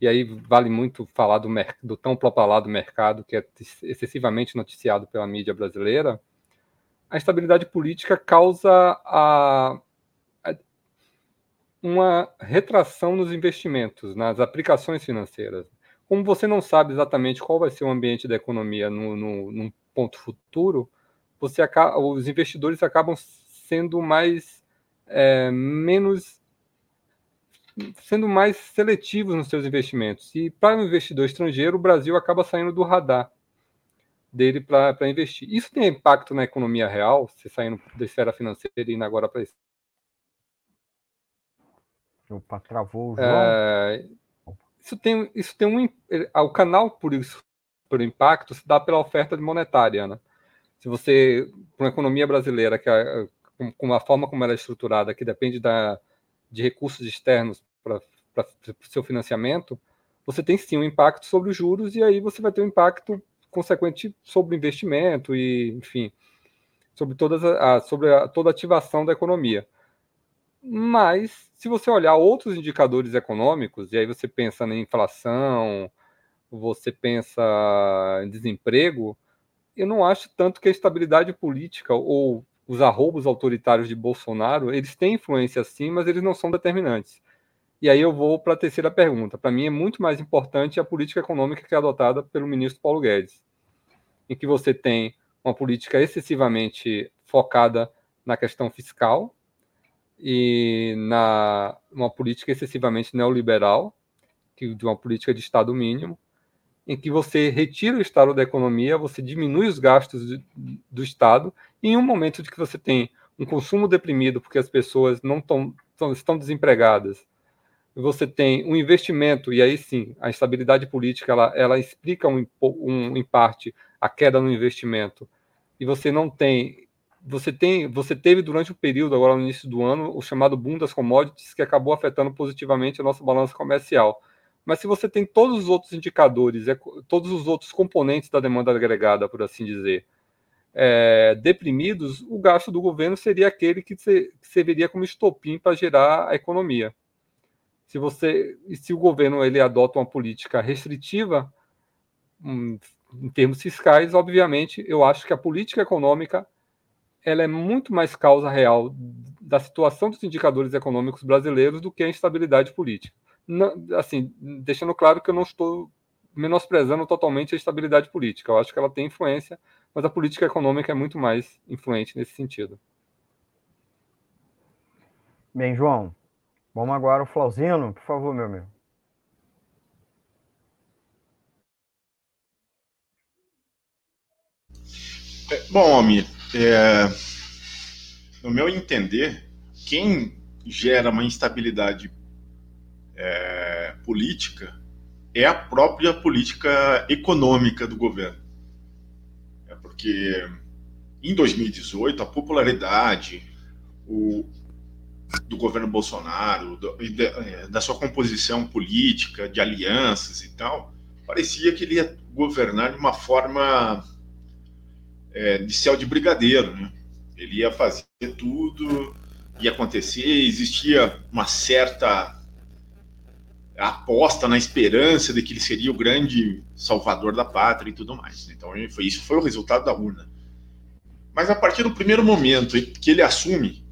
e aí vale muito falar do, do tão propalado mercado que é excessivamente noticiado pela mídia brasileira, a instabilidade política causa a, a, uma retração nos investimentos, nas aplicações financeiras. Como você não sabe exatamente qual vai ser o ambiente da economia no, no, num ponto futuro, você acaba, os investidores acabam sendo mais é, menos sendo mais seletivos nos seus investimentos. E para o investidor estrangeiro, o Brasil acaba saindo do radar dele para investir. Isso tem impacto na economia real, se saindo da esfera financeira e indo agora para isso. Opa, travou o João. É, isso tem, isso tem um. O canal por isso, por impacto, se dá pela oferta monetária. Né? Se você, com a economia brasileira, que é, com a forma como ela é estruturada, que depende da, de recursos externos para o seu financiamento, você tem sim um impacto sobre os juros e aí você vai ter um impacto consequente sobre o investimento e, enfim, sobre, todas a, sobre a, toda a ativação da economia. Mas, se você olhar outros indicadores econômicos, e aí você pensa na inflação, você pensa em desemprego, eu não acho tanto que a estabilidade política ou os arroubos autoritários de Bolsonaro, eles têm influência sim, mas eles não são determinantes. E aí eu vou para a terceira pergunta. Para mim é muito mais importante a política econômica que é adotada pelo ministro Paulo Guedes, em que você tem uma política excessivamente focada na questão fiscal e na uma política excessivamente neoliberal, que de uma política de Estado mínimo, em que você retira o Estado da economia, você diminui os gastos do, do Estado, e em um momento de que você tem um consumo deprimido porque as pessoas não tão, tão, estão desempregadas, você tem um investimento, e aí sim, a instabilidade política, ela, ela explica um, um, em parte a queda no investimento, e você não tem, você tem, você teve durante o período, agora no início do ano, o chamado boom das commodities, que acabou afetando positivamente a nossa balança comercial. Mas se você tem todos os outros indicadores, é, todos os outros componentes da demanda agregada, por assim dizer, é, deprimidos, o gasto do governo seria aquele que, se, que serviria como estopim para gerar a economia se você se o governo ele adota uma política restritiva um, em termos fiscais, obviamente, eu acho que a política econômica ela é muito mais causa real da situação dos indicadores econômicos brasileiros do que a instabilidade política. Não, assim, deixando claro que eu não estou menosprezando totalmente a estabilidade política. Eu acho que ela tem influência, mas a política econômica é muito mais influente nesse sentido. Bem, João, Vamos agora o Flauzino, por favor, meu amigo. É, bom, Almir, é, no meu entender, quem gera uma instabilidade é, política é a própria política econômica do governo. É porque em 2018 a popularidade, o, do governo Bolsonaro, do, é, da sua composição política, de alianças e tal, parecia que ele ia governar de uma forma é, de céu de brigadeiro. Né? Ele ia fazer tudo, ia acontecer, existia uma certa aposta na esperança de que ele seria o grande salvador da pátria e tudo mais. Então, foi, isso foi o resultado da urna. Mas a partir do primeiro momento que ele assume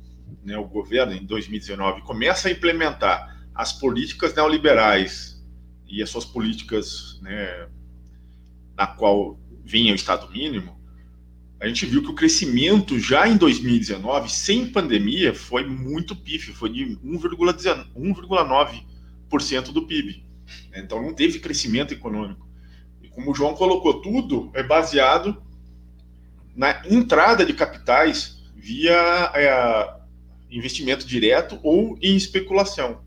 né, o governo, em 2019, começa a implementar as políticas neoliberais e as suas políticas né, na qual vinha o Estado mínimo, a gente viu que o crescimento já em 2019, sem pandemia, foi muito pífio, foi de 1,9% do PIB. Então não teve crescimento econômico. E como o João colocou, tudo é baseado na entrada de capitais via é, investimento direto ou em especulação,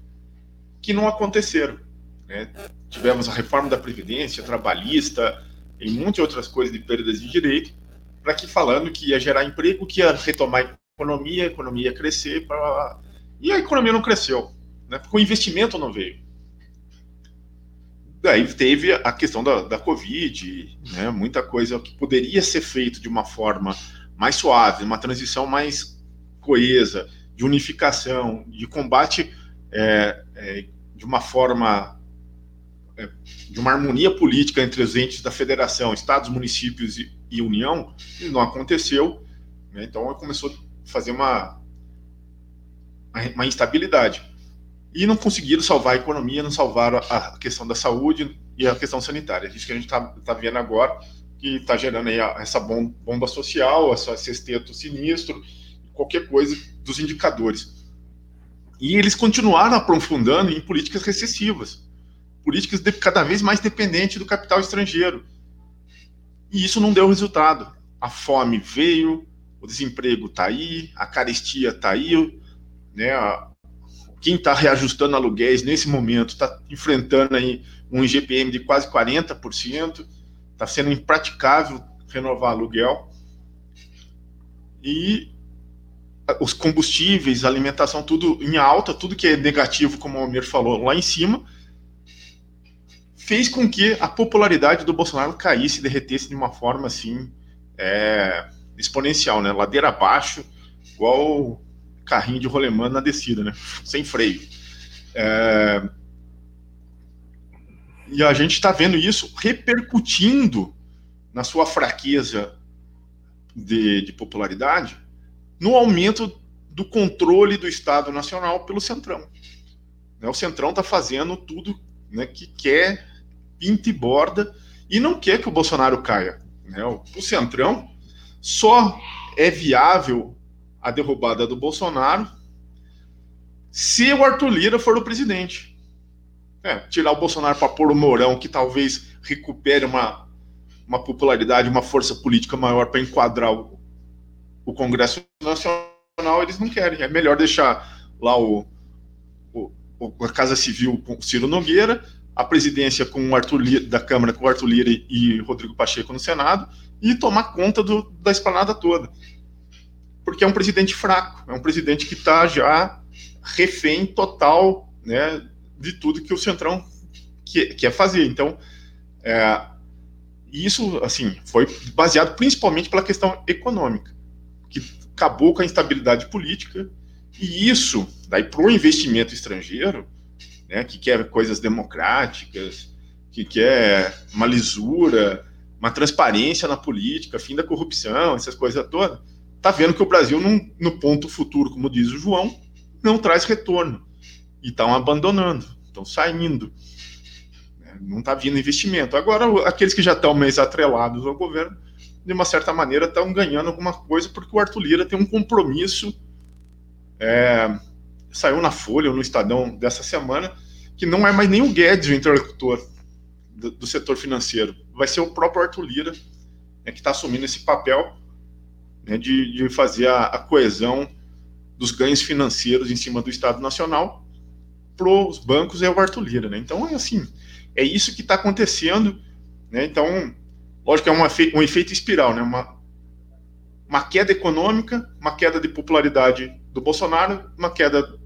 que não aconteceram. Né? Tivemos a reforma da Previdência, trabalhista, e muitas outras coisas de perdas de direito, para que falando que ia gerar emprego, que ia retomar a economia, a economia ia crescer, e a economia não cresceu, né? porque o investimento não veio. Daí teve a questão da, da Covid, né? muita coisa que poderia ser feito de uma forma mais suave, uma transição mais coesa, de unificação, de combate é, é, de uma forma, é, de uma harmonia política entre os entes da federação, estados, municípios e, e União, não aconteceu. Né? Então começou a fazer uma, uma instabilidade. E não conseguiram salvar a economia, não salvaram a questão da saúde e a questão sanitária. Isso que a gente está tá vendo agora, que está gerando aí essa bomba social, essa sexteto sinistro, qualquer coisa dos indicadores. E eles continuaram aprofundando em políticas recessivas, políticas de, cada vez mais dependentes do capital estrangeiro. E isso não deu resultado. A fome veio, o desemprego está aí, a carestia está aí, né? Quem está reajustando aluguéis nesse momento está enfrentando aí um IGPM de quase 40%, está sendo impraticável renovar aluguel. E os combustíveis, alimentação, tudo em alta, tudo que é negativo, como o Almir falou, lá em cima, fez com que a popularidade do Bolsonaro caísse, derretesse de uma forma assim é, exponencial, né? Ladeira abaixo, igual carrinho de rolemã na descida, né? Sem freio. É... E a gente está vendo isso repercutindo na sua fraqueza de, de, popularidade no aumento do controle do Estado Nacional pelo Centrão. Né? O Centrão está fazendo tudo né, que quer, pinta e borda, e não quer que o Bolsonaro caia. Né? O, Centrão só é viável a derrubada do Bolsonaro se o Arthur Lira for o presidente. É, tirar o Bolsonaro para pôr o Mourão, que talvez recupere uma, uma popularidade, uma força política maior para enquadrar o, o Congresso Nacional, eles não querem. É melhor deixar lá o, o, a Casa Civil com o Ciro Nogueira, a presidência com o Arthur Lira, da Câmara com o Arthur Lira e Rodrigo Pacheco no Senado, e tomar conta do, da esplanada toda porque é um presidente fraco, é um presidente que está já refém total né, de tudo que o Centrão quer, quer fazer. Então, é, isso assim foi baseado principalmente pela questão econômica, que acabou com a instabilidade política, e isso, daí para o investimento estrangeiro, né, que quer coisas democráticas, que quer uma lisura, uma transparência na política, fim da corrupção, essas coisas todas, está vendo que o Brasil, num, no ponto futuro, como diz o João, não traz retorno. E estão abandonando, estão saindo. Né? Não está vindo investimento. Agora, aqueles que já estão mais atrelados ao governo, de uma certa maneira, estão ganhando alguma coisa, porque o Arthur Lira tem um compromisso. É, saiu na Folha ou no Estadão dessa semana, que não é mais nem o Guedes o interlocutor do, do setor financeiro. Vai ser o próprio Arthur Lira é, que está assumindo esse papel né, de, de, fazer a, a, coesão dos ganhos financeiros em cima do Estado Nacional para os bancos é o Arthur Lira. Né? Então, é assim, é isso que está acontecendo. Né? Então, lógico que é uma, um efeito espiral, né? uma, uma queda econômica, uma queda de popularidade do Bolsonaro, uma queda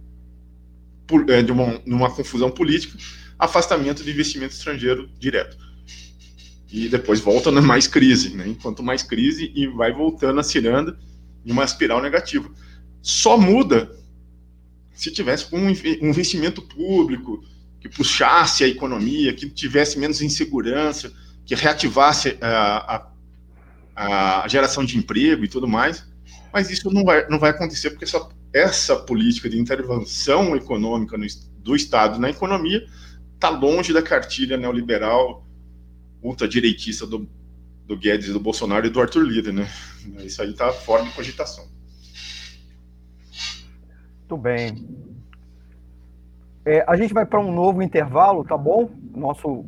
é, de uma, de uma confusão política, afastamento de investimento estrangeiro direto e depois volta na mais crise, né? Enquanto mais crise e vai voltando a ciranda em uma espiral negativa. Só muda se tivesse um investimento público que puxasse a economia, que tivesse menos insegurança, que reativasse a, a, a geração de emprego e tudo mais. Mas isso não vai, não vai acontecer porque essa, essa política de intervenção econômica no, do Estado na economia está longe da cartilha neoliberal ultradireitista do, do Guedes, do Bolsonaro e do Arthur Lira, né? Isso aí está fora de cogitação. Muito bem. É, a gente vai para um novo intervalo, tá bom? Nosso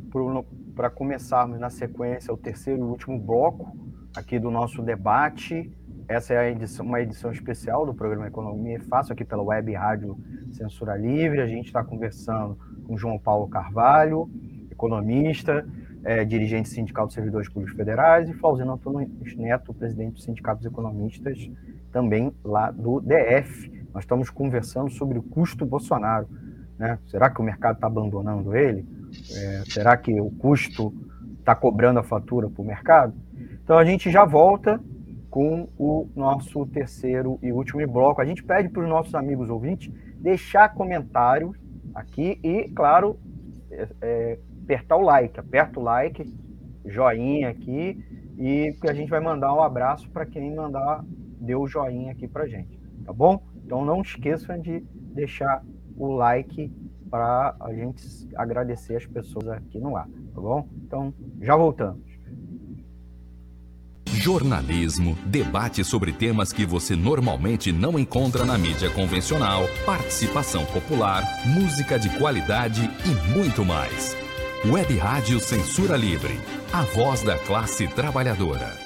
para começarmos na sequência o terceiro e último bloco aqui do nosso debate. Essa é edição, uma edição especial do programa Economia Fácil aqui pela Web Rádio Censura Livre. A gente está conversando com João Paulo Carvalho, economista, é, dirigente sindical dos servidores públicos federais, e Flauzino Antônio Neto, presidente do Sindicato dos Economistas, também lá do DF. Nós estamos conversando sobre o custo Bolsonaro. Né? Será que o mercado está abandonando ele? É, será que o custo está cobrando a fatura para o mercado? Então a gente já volta com o nosso terceiro e último bloco. A gente pede para os nossos amigos ouvintes deixar comentários aqui e, claro, é, é apertar o like. Aperta o like, joinha aqui, e a gente vai mandar um abraço para quem mandar, deu o joinha aqui para gente, tá bom? Então não esqueçam de deixar o like para a gente agradecer as pessoas aqui no ar, tá bom? Então já voltamos. jornalismo, debate sobre temas que você normalmente não encontra na mídia convencional, participação popular, música de qualidade e muito mais. Web Rádio Censura Livre, a voz da classe trabalhadora.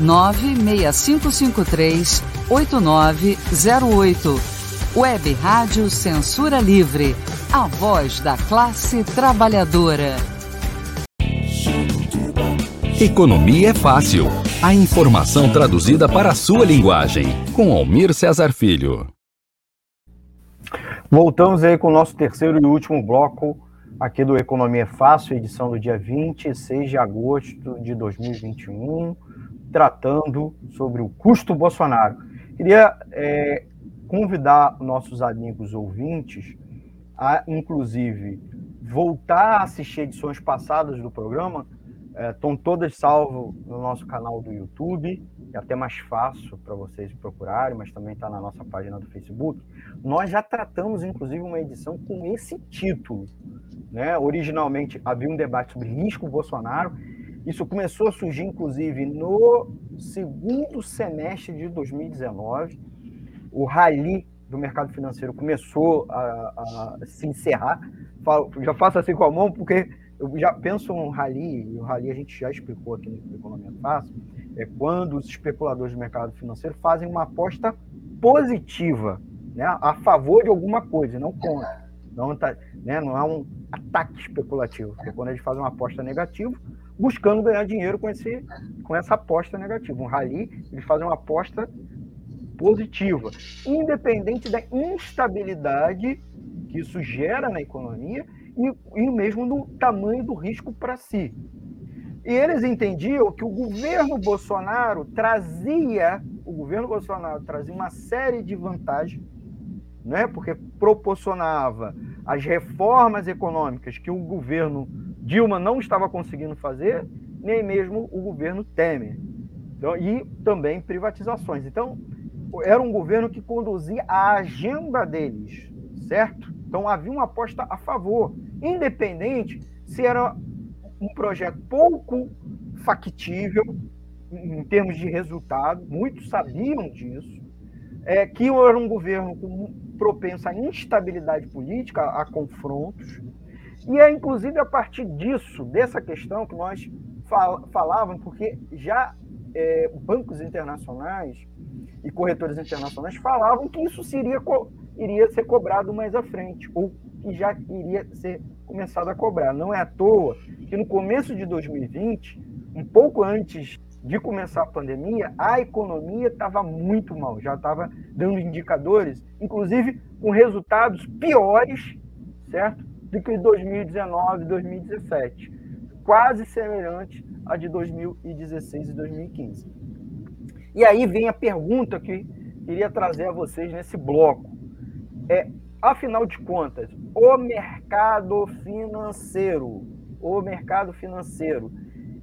96553 8908. Web Rádio Censura Livre, a voz da classe trabalhadora. Economia é fácil. A informação traduzida para a sua linguagem. Com Almir Cesar Filho. Voltamos aí com o nosso terceiro e último bloco aqui do Economia é Fácil, edição do dia 26 de agosto de 2021, tratando sobre o custo Bolsonaro. Queria é, convidar nossos amigos ouvintes a, inclusive, voltar a assistir edições passadas do programa, Estão é, todas salvas no nosso canal do YouTube, é até mais fácil para vocês procurarem, mas também está na nossa página do Facebook. Nós já tratamos, inclusive, uma edição com esse título. Né? Originalmente havia um debate sobre risco Bolsonaro. Isso começou a surgir, inclusive, no segundo semestre de 2019. O rally do mercado financeiro começou a, a se encerrar. Já faço assim com a mão, porque eu já penso um rally, e o rally a gente já explicou aqui no Economia Fácil, é quando os especuladores do mercado financeiro fazem uma aposta positiva, né, a favor de alguma coisa, não contra. Não, tá, né, não é um ataque especulativo, é quando eles fazem uma aposta negativa, buscando ganhar dinheiro com, esse, com essa aposta negativa. Um rally, eles fazem uma aposta positiva, independente da instabilidade que isso gera na economia e, e mesmo no tamanho do risco para si. E eles entendiam que o governo Bolsonaro trazia, o governo Bolsonaro trazia uma série de vantagens, né? porque proporcionava as reformas econômicas que o governo Dilma não estava conseguindo fazer, nem mesmo o governo Temer. Então, e também privatizações. Então, era um governo que conduzia a agenda deles, certo? Então havia uma aposta a favor, independente se era um projeto pouco factível em termos de resultado, muitos sabiam disso, é, que era um governo com, propenso à instabilidade política, a confrontos, e é inclusive a partir disso, dessa questão que nós fal falávamos, porque já é, bancos internacionais e corretores internacionais falavam que isso seria iria ser cobrado mais à frente, ou que já iria ser começado a cobrar. Não é à toa que no começo de 2020, um pouco antes de começar a pandemia, a economia estava muito mal, já estava dando indicadores, inclusive com resultados piores, certo? Do que 2019 e 2017, quase semelhante a de 2016 e 2015. E aí vem a pergunta que queria trazer a vocês nesse bloco. É, afinal de contas, o mercado financeiro, o mercado financeiro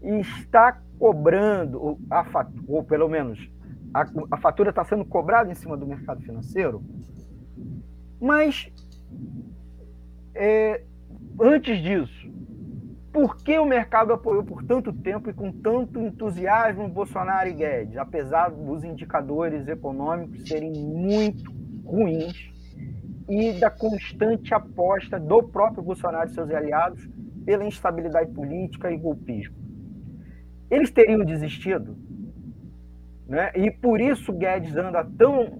está cobrando, a fatura, ou pelo menos a, a fatura está sendo cobrada em cima do mercado financeiro, mas é, antes disso, por que o mercado apoiou por tanto tempo e com tanto entusiasmo Bolsonaro e Guedes, apesar dos indicadores econômicos serem muito ruins e da constante aposta do próprio Bolsonaro e seus aliados pela instabilidade política e golpismo. Eles teriam desistido? né? E por isso Guedes anda tão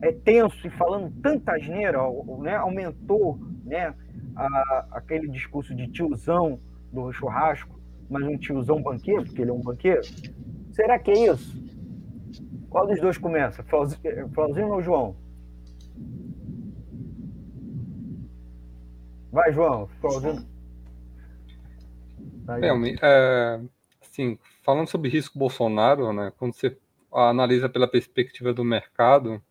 é, tenso e falando tanta asneira, né? aumentou né? A, aquele discurso de tiozão do churrasco, mas um tiozão banqueiro, porque ele é um banqueiro. Será que é isso? Qual dos dois começa? Flauzinho ou João? Vai, João. Flauzinho. É, é, assim, falando sobre risco Bolsonaro, né, quando você analisa pela perspectiva do mercado,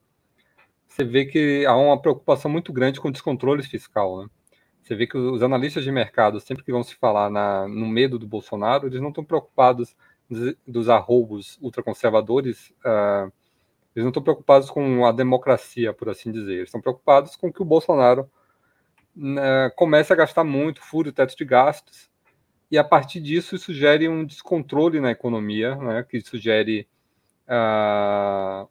você vê que há uma preocupação muito grande com o descontrole fiscal. Né? Você vê que os analistas de mercado, sempre que vão se falar na, no medo do Bolsonaro, eles não estão preocupados dos arroubos ultraconservadores, uh, eles não estão preocupados com a democracia, por assim dizer. Eles estão preocupados com que o Bolsonaro né, comece a gastar muito, fure o teto de gastos, e a partir disso isso gere um descontrole na economia, né, que sugere uh,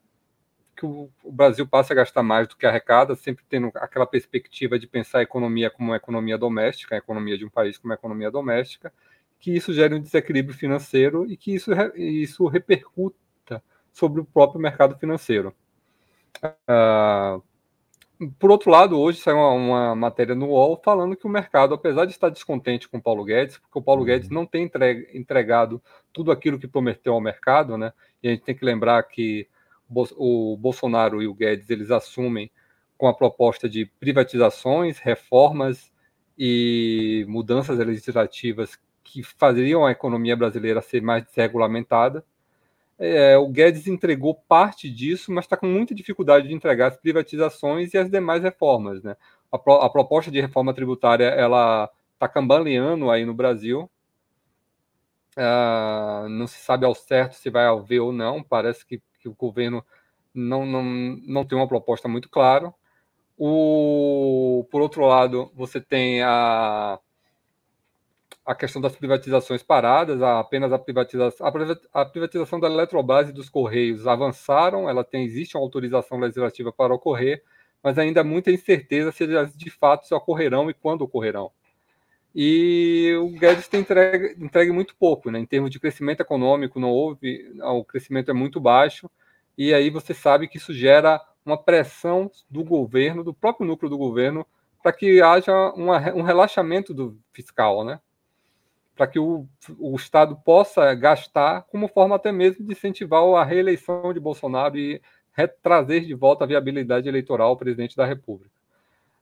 que o, Brasil passe a gastar mais do que arrecada, sempre tendo aquela perspectiva de pensar a economia como uma economia doméstica, a economia de um país como uma economia doméstica, que isso gere um desequilíbrio financeiro e que isso, isso repercuta sobre o próprio mercado financeiro. Uh, por outro lado, hoje saiu uma, uma, matéria no UOL falando que o mercado, apesar de estar descontente com o Paulo Guedes, porque o Paulo uhum. Guedes não tem entregado tudo aquilo que prometeu ao mercado, né? E a gente tem que lembrar que o Bolsonaro e o Guedes eles assumem com a proposta de privatizações, reformas e mudanças legislativas que fariam a economia brasileira ser mais desregulamentada. É, o Guedes entregou parte disso, mas está com muita dificuldade de entregar as privatizações e as demais reformas. Né? A, pro, a proposta de reforma tributária ela está cambaleando aí no Brasil. Uh, não se sabe ao certo se vai haver ou não. Parece que, que o governo não, não, não tem uma proposta muito clara. O, por outro lado, você tem a, a questão das privatizações paradas, apenas a privatização, a privatização da Eletrobras e dos Correios avançaram, ela tem, existe uma autorização legislativa para ocorrer, mas ainda há muita incerteza se elas de fato se ocorrerão e quando ocorrerão. E o Guedes tem entregue, entregue muito pouco, né? em termos de crescimento econômico, não houve, o crescimento é muito baixo, e aí você sabe que isso gera uma pressão do governo, do próprio núcleo do governo, para que haja uma, um relaxamento do fiscal, né? para que o, o Estado possa gastar como forma até mesmo de incentivar a reeleição de Bolsonaro e trazer de volta a viabilidade eleitoral ao presidente da República.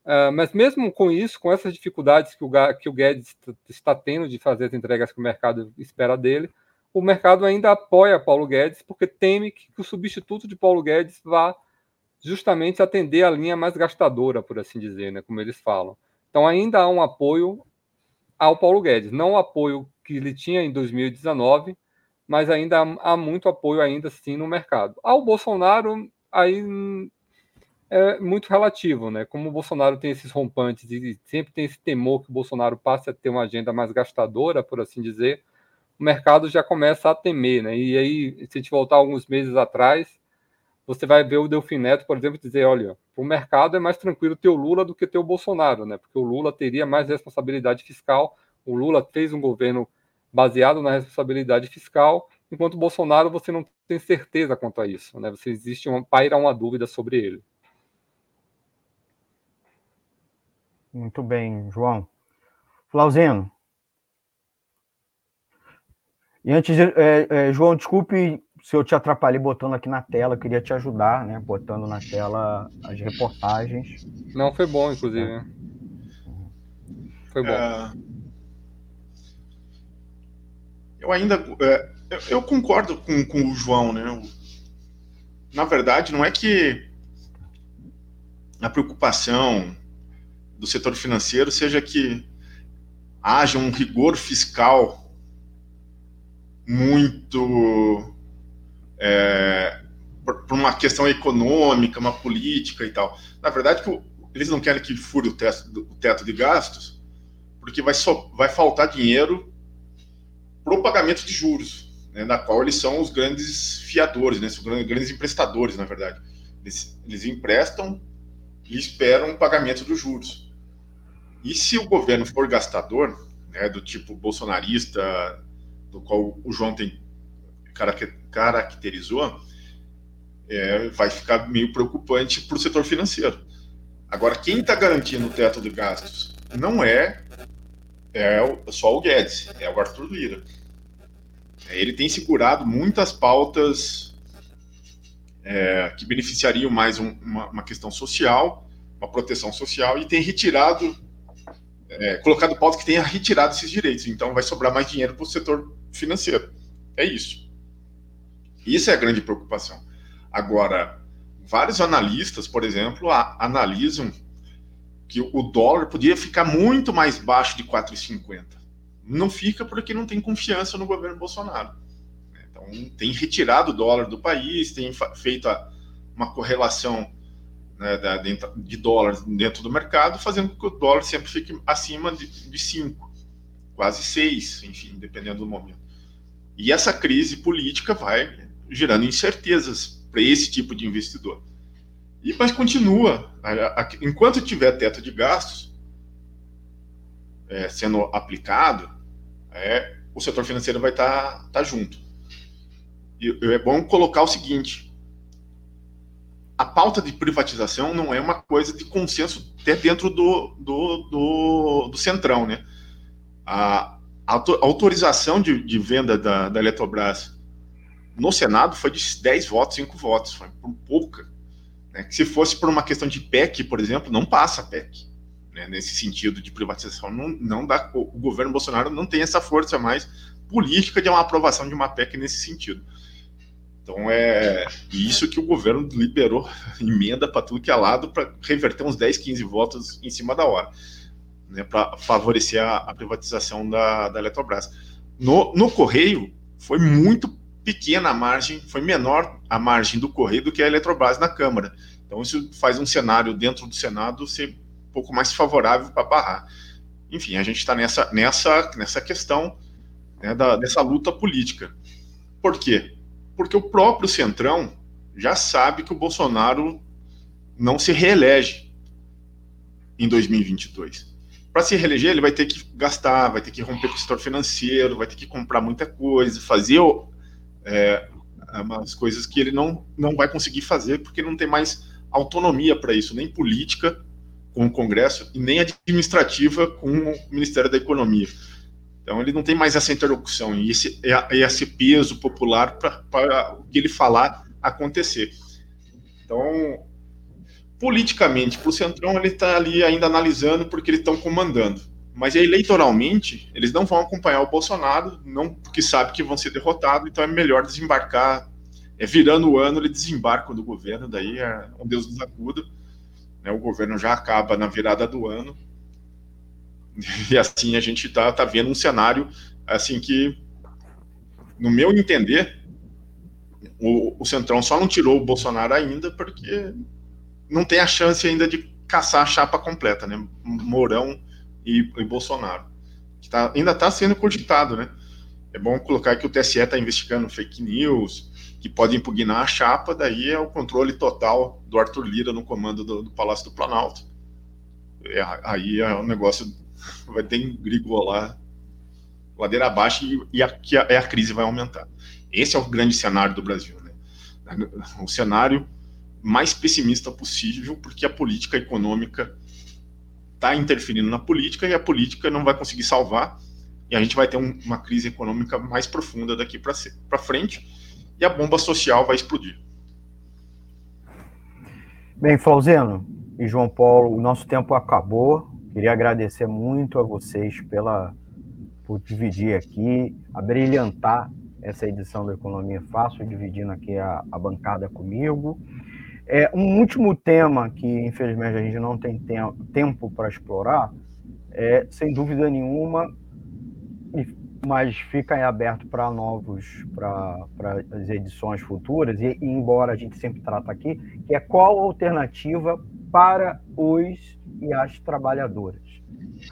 Uh, mas mesmo com isso, com essas dificuldades que o, que o Guedes está tendo de fazer as entregas que o mercado espera dele, o mercado ainda apoia Paulo Guedes porque teme que, que o substituto de Paulo Guedes vá justamente atender a linha mais gastadora, por assim dizer, né, como eles falam. Então ainda há um apoio ao Paulo Guedes. Não o apoio que ele tinha em 2019, mas ainda há muito apoio ainda sim no mercado. Ao Bolsonaro, aí é muito relativo, né? Como o Bolsonaro tem esses rompantes e sempre tem esse temor que o Bolsonaro passe a ter uma agenda mais gastadora, por assim dizer, o mercado já começa a temer, né? E aí, se a gente voltar alguns meses atrás, você vai ver o Delfim Neto, por exemplo, dizer, olha, o mercado é mais tranquilo ter o Lula do que ter o Bolsonaro, né? Porque o Lula teria mais responsabilidade fiscal, o Lula fez um governo baseado na responsabilidade fiscal, enquanto o Bolsonaro você não tem certeza quanto a isso, né? Você existe uma paira uma dúvida sobre ele. Muito bem, João. Flauzino. E antes, de, é, é, João, desculpe se eu te atrapalhei botando aqui na tela, eu queria te ajudar, né? Botando na tela as reportagens. Não, foi bom, inclusive. Foi bom. É... Eu ainda. É, eu concordo com, com o João, né? Na verdade, não é que a preocupação do setor financeiro seja que haja um rigor fiscal muito é, por, uma questão econômica, uma política e tal. Na verdade, eles não querem que fure o teto, o teto de gastos, porque vai, só, vai faltar dinheiro para o pagamento de juros, né, na qual eles são os grandes fiadores, né, grandes emprestadores, na verdade. Eles, eles emprestam e esperam o pagamento dos juros. E se o governo for gastador, né, do tipo bolsonarista, do qual o João tem caracterizou, é, vai ficar meio preocupante para o setor financeiro. Agora, quem está garantindo o teto de gastos não é, é só o Guedes, é o Arthur Lira. Ele tem segurado muitas pautas é, que beneficiariam mais um, uma, uma, questão social, uma proteção social, e tem retirado, é, colocado pauta que tenha retirado esses direitos. Então vai sobrar mais dinheiro para o setor financeiro. É isso. Isso é a grande preocupação. Agora, vários analistas, por exemplo, a, analisam que o dólar podia ficar muito mais baixo de 4,50. Não fica porque não tem confiança no governo Bolsonaro. Então, tem retirado o dólar do país, tem feito uma correlação né, de dólar dentro do mercado, fazendo com que o dólar sempre fique acima de 5, quase 6, enfim, dependendo do momento. E essa crise política vai gerando incertezas para esse tipo de investidor. E, mas continua, enquanto tiver teto de gastos é, sendo aplicado, é, o setor financeiro vai estar tá, tá junto. E é bom colocar o seguinte: a pauta de privatização não é uma coisa de consenso até dentro do, do, do, do centrão, né? A, a autorização de, de venda da, da, Eletrobras no Senado foi de 10 votos, 5 votos, foi por pouca. Né? Se fosse por uma questão de PEC, por exemplo, não passa PEC. Né? Nesse sentido de privatização, não, não dá, o governo Bolsonaro não tem essa força mais política de uma aprovação de uma PEC nesse sentido. Então é isso que o governo liberou emenda para tudo que é lado para reverter uns 10, 15 votos em cima da hora, né, para favorecer a, a, privatização da, da Eletrobras. No, no Correio foi muito pequena a margem, foi menor a margem do Correio do que a Eletrobras na Câmara. Então isso faz um cenário dentro do Senado ser um pouco mais favorável para barrar. Enfim, a gente está nessa, nessa, nessa questão né, da, dessa luta política. Por quê? Porque o próprio Centrão já sabe que o Bolsonaro não se reelege em 2022. Para se reeleger, ele vai ter que gastar, vai ter que romper com o setor financeiro, vai ter que comprar muita coisa, fazer é, umas coisas que ele não, não vai conseguir fazer, porque não tem mais autonomia para isso, nem política com o Congresso e nem administrativa com o Ministério da Economia. Então ele não tem mais essa interlocução e esse, esse peso popular para o que ele falar acontecer. Então, politicamente, para o Centrão, ele está ali ainda analisando porque eles estão comandando. Mas eleitoralmente, eles não vão acompanhar o Bolsonaro, não porque sabe que vão ser derrotados, então é melhor desembarcar. É, virando o ano, ele desembarca do governo, daí é um Deus nos acuda. Né, o governo já acaba na virada do ano E assim a gente está tá vendo um cenário assim que, no meu entender, o, o Centrão só não tirou o Bolsonaro ainda porque não tem a chance ainda de caçar a chapa completa, né? Mourão e, e Bolsonaro. Que tá, ainda está sendo cogitado, né? É bom colocar que o TSE está investigando fake news, que pode impugnar a chapa, daí é o controle total do Arthur Lira no comando do, do Palácio do Planalto. É, aí é um negócio vai ter engrigolar ladeira abaixo e, e, a, a, a, crise vai aumentar. Esse é o grande cenário do Brasil. Né? O cenário mais pessimista possível, porque a política econômica está interferindo na política e a política não vai conseguir salvar, e a gente vai ter um, uma crise econômica mais profunda daqui para frente, e a bomba social vai explodir. Bem, Flauzeno e João Paulo, o nosso tempo acabou. Queria agradecer muito a vocês pela por dividir aqui, a brilhantar essa edição da Economia Fácil, dividindo aqui a, a bancada comigo. É, um último tema que, infelizmente, a gente não tem tempo para explorar, é, sem dúvida nenhuma, mas fica aberto para novos, para as edições futuras, e, e, embora a gente sempre trata aqui, que é qual alternativa para os e as trabalhadoras,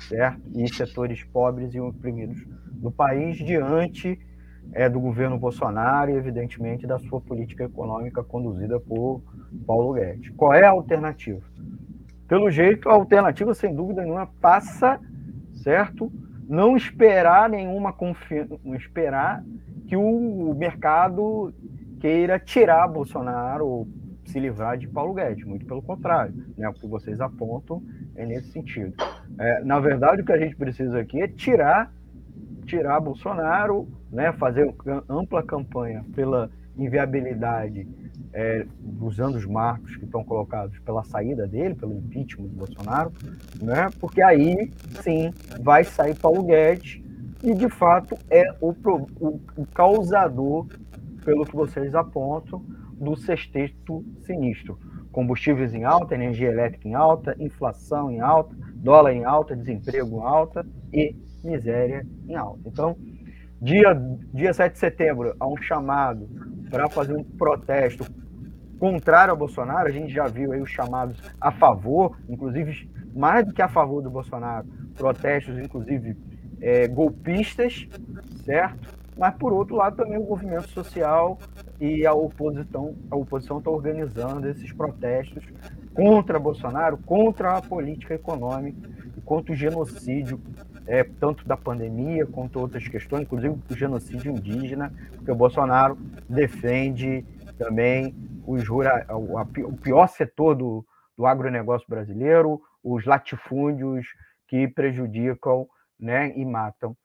certo? E setores pobres e oprimidos do país diante é, do governo Bolsonaro e, evidentemente, da sua política econômica conduzida por Paulo Guedes. Qual é a alternativa? Pelo jeito, a alternativa, sem dúvida nenhuma, passa, certo? Não esperar nenhuma confiança, esperar que o mercado queira tirar Bolsonaro se livrar de Paulo Guedes, muito pelo contrário, né? O que vocês apontam é nesse sentido. É, na verdade, o que a gente precisa aqui é tirar, tirar Bolsonaro, né? Fazer ampla campanha pela inviabilidade, é, usando os marcos que estão colocados pela saída dele, pelo impeachment do Bolsonaro, né? Porque aí sim vai sair Paulo Guedes e de fato é o, o, o causador, pelo que vocês apontam, do sexteto sinistro. Combustíveis em alta, energia elétrica em alta, inflação em alta, dólar em alta, desemprego em alta e miséria em alta. Então, dia, dia 7 de setembro, há um chamado para fazer um protesto contrário ao Bolsonaro. A gente já viu aí os chamados a favor, inclusive mais do que a favor do Bolsonaro, protestos, inclusive é, golpistas, certo? Mas, por outro lado, também o movimento social e a oposição a oposição está organizando esses protestos contra Bolsonaro, contra a política econômica contra o genocídio, é, tanto da pandemia quanto outras questões, inclusive o genocídio indígena, porque o Bolsonaro defende também os, o pior setor do, do agronegócio brasileiro, os latifúndios que prejudicam né, e matam.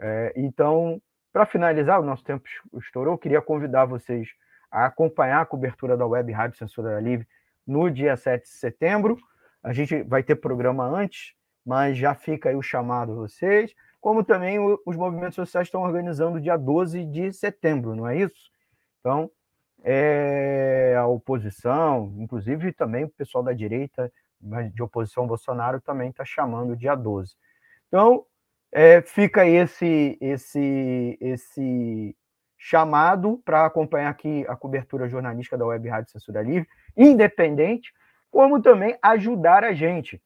É, então, para finalizar, o nosso tempo estourou, eu queria convidar vocês a acompanhar a cobertura da Web Rádio Censura Livre no dia 7 de setembro. A gente vai ter programa antes, mas já fica aí o chamado a vocês, como também os movimentos sociais estão organizando dia 12 de setembro, não é isso? Então, é, a oposição, inclusive também o pessoal da direita de oposição Bolsonaro também está chamando dia 12. Então, é, fica esse, esse, esse chamado para acompanhar aqui a cobertura jornalística da Web Rádio Censura Livre, independente, como também ajudar a gente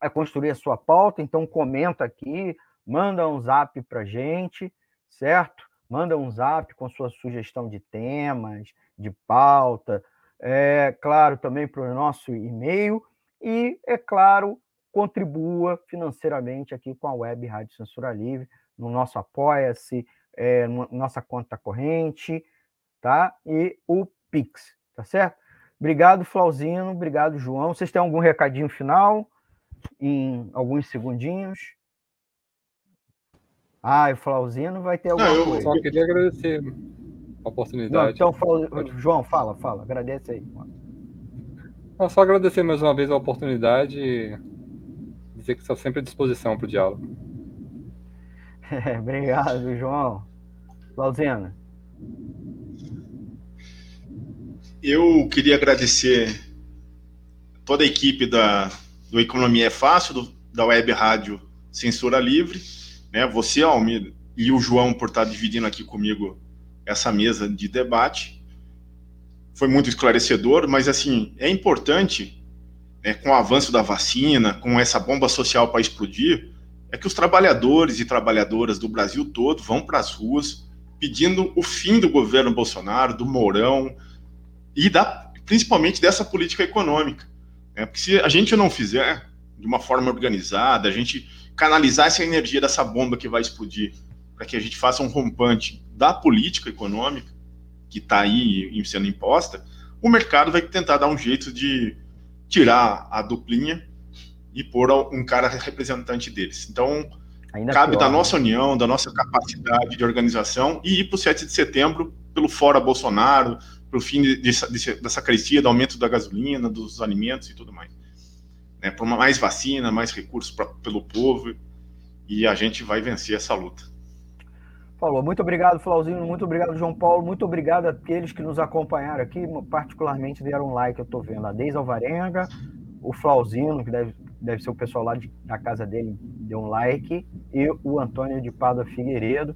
a construir a sua pauta. Então, comenta aqui, manda um zap para gente, certo? Manda um zap com sua sugestão de temas, de pauta, é claro, também para o nosso e-mail, e, é claro, contribua financeiramente aqui com a Web Rádio Censura Livre, no nosso Apoia-se, é, nossa conta corrente, tá? E o Pix, tá certo? Obrigado, Flauzino, obrigado, João. Vocês têm algum recadinho final? Em alguns segundinhos? Ah, o Flauzino vai ter alguma Não, eu coisa. só queria agradecer a oportunidade. Não, então, João, fala, fala, agradece aí. Não, só agradecer mais uma vez a oportunidade dizer que estou sempre à disposição para o diálogo. É, obrigado, João. Lauzena. Eu queria agradecer toda a equipe da, do Economia é Fácil, do, da Web Rádio Censura Livre, né? Você, Almir, e o João por estar dividindo aqui comigo essa mesa de debate. Foi muito esclarecedor, mas assim, é importante né, com o avanço da vacina, com essa bomba social para explodir, é que os trabalhadores e trabalhadoras do Brasil todo vão para as ruas pedindo o fim do governo Bolsonaro, do Mourão e da, principalmente dessa política econômica. Né? Porque se a gente não fizer de uma forma organizada, a gente canalizar essa energia dessa bomba que vai explodir para que a gente faça um rompante da política econômica que está aí sendo imposta, o mercado vai tentar dar um jeito de tirar a duplinha e pôr um cara representante deles. Então, Ainda cabe pior, da né? nossa união, da nossa capacidade de organização e ir para o 7 de setembro pelo fora Bolsonaro, pelo fim de, de, dessa crescida, do aumento da gasolina, dos alimentos e tudo mais. Né, por mais vacina, mais recursos pra, pelo povo e a gente vai vencer essa luta. Falou. Muito obrigado, Flauzinho. Muito obrigado, João Paulo. Muito obrigado àqueles que nos acompanharam aqui, particularmente deram um like, eu estou vendo. A Deise Alvarenga, o Flauzinho, que deve, deve ser o pessoal lá de, da casa dele, deu um like, e o Antônio de Pada Figueiredo.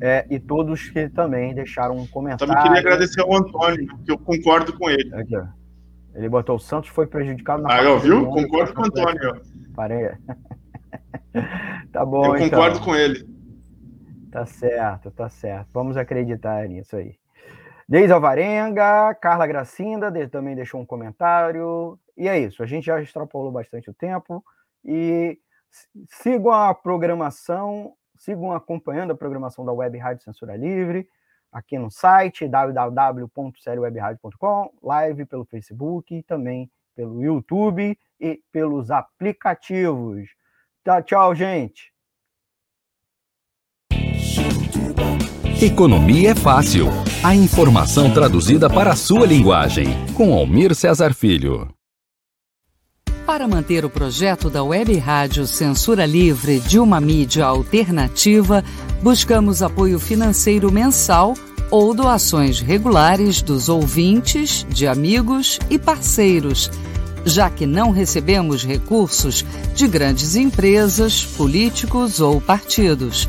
É, e todos que também deixaram um comentário. Também queria agradecer ao Antônio, que eu concordo com ele. Aqui. Ele botou o Santos foi prejudicado na Ah, eu viu? Concordo com o Antônio. Parei. tá bom. Eu concordo então. com ele. Tá certo, tá certo. Vamos acreditar nisso aí. Deise Alvarenga, Carla Gracinda também deixou um comentário. E é isso, a gente já extrapolou bastante o tempo. E sigam a programação, sigam acompanhando a programação da Web Rádio Censura Livre. aqui no site www.seriewebradio.com, live pelo Facebook, também pelo YouTube e pelos aplicativos. Tá, tchau, gente. Economia é fácil. A informação traduzida para a sua linguagem. Com Almir Cesar Filho. Para manter o projeto da Web Rádio Censura Livre de uma mídia alternativa, buscamos apoio financeiro mensal ou doações regulares dos ouvintes, de amigos e parceiros, já que não recebemos recursos de grandes empresas, políticos ou partidos.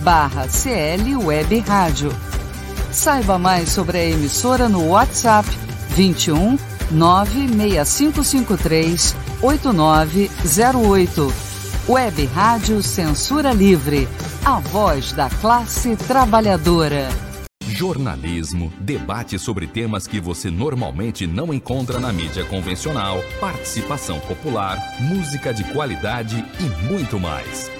barra CL Web Rádio. Saiba mais sobre a emissora no WhatsApp 21 96553 8908. Web Rádio Censura Livre. A voz da classe trabalhadora. Jornalismo, debate sobre temas que você normalmente não encontra na mídia convencional, participação popular, música de qualidade e muito mais.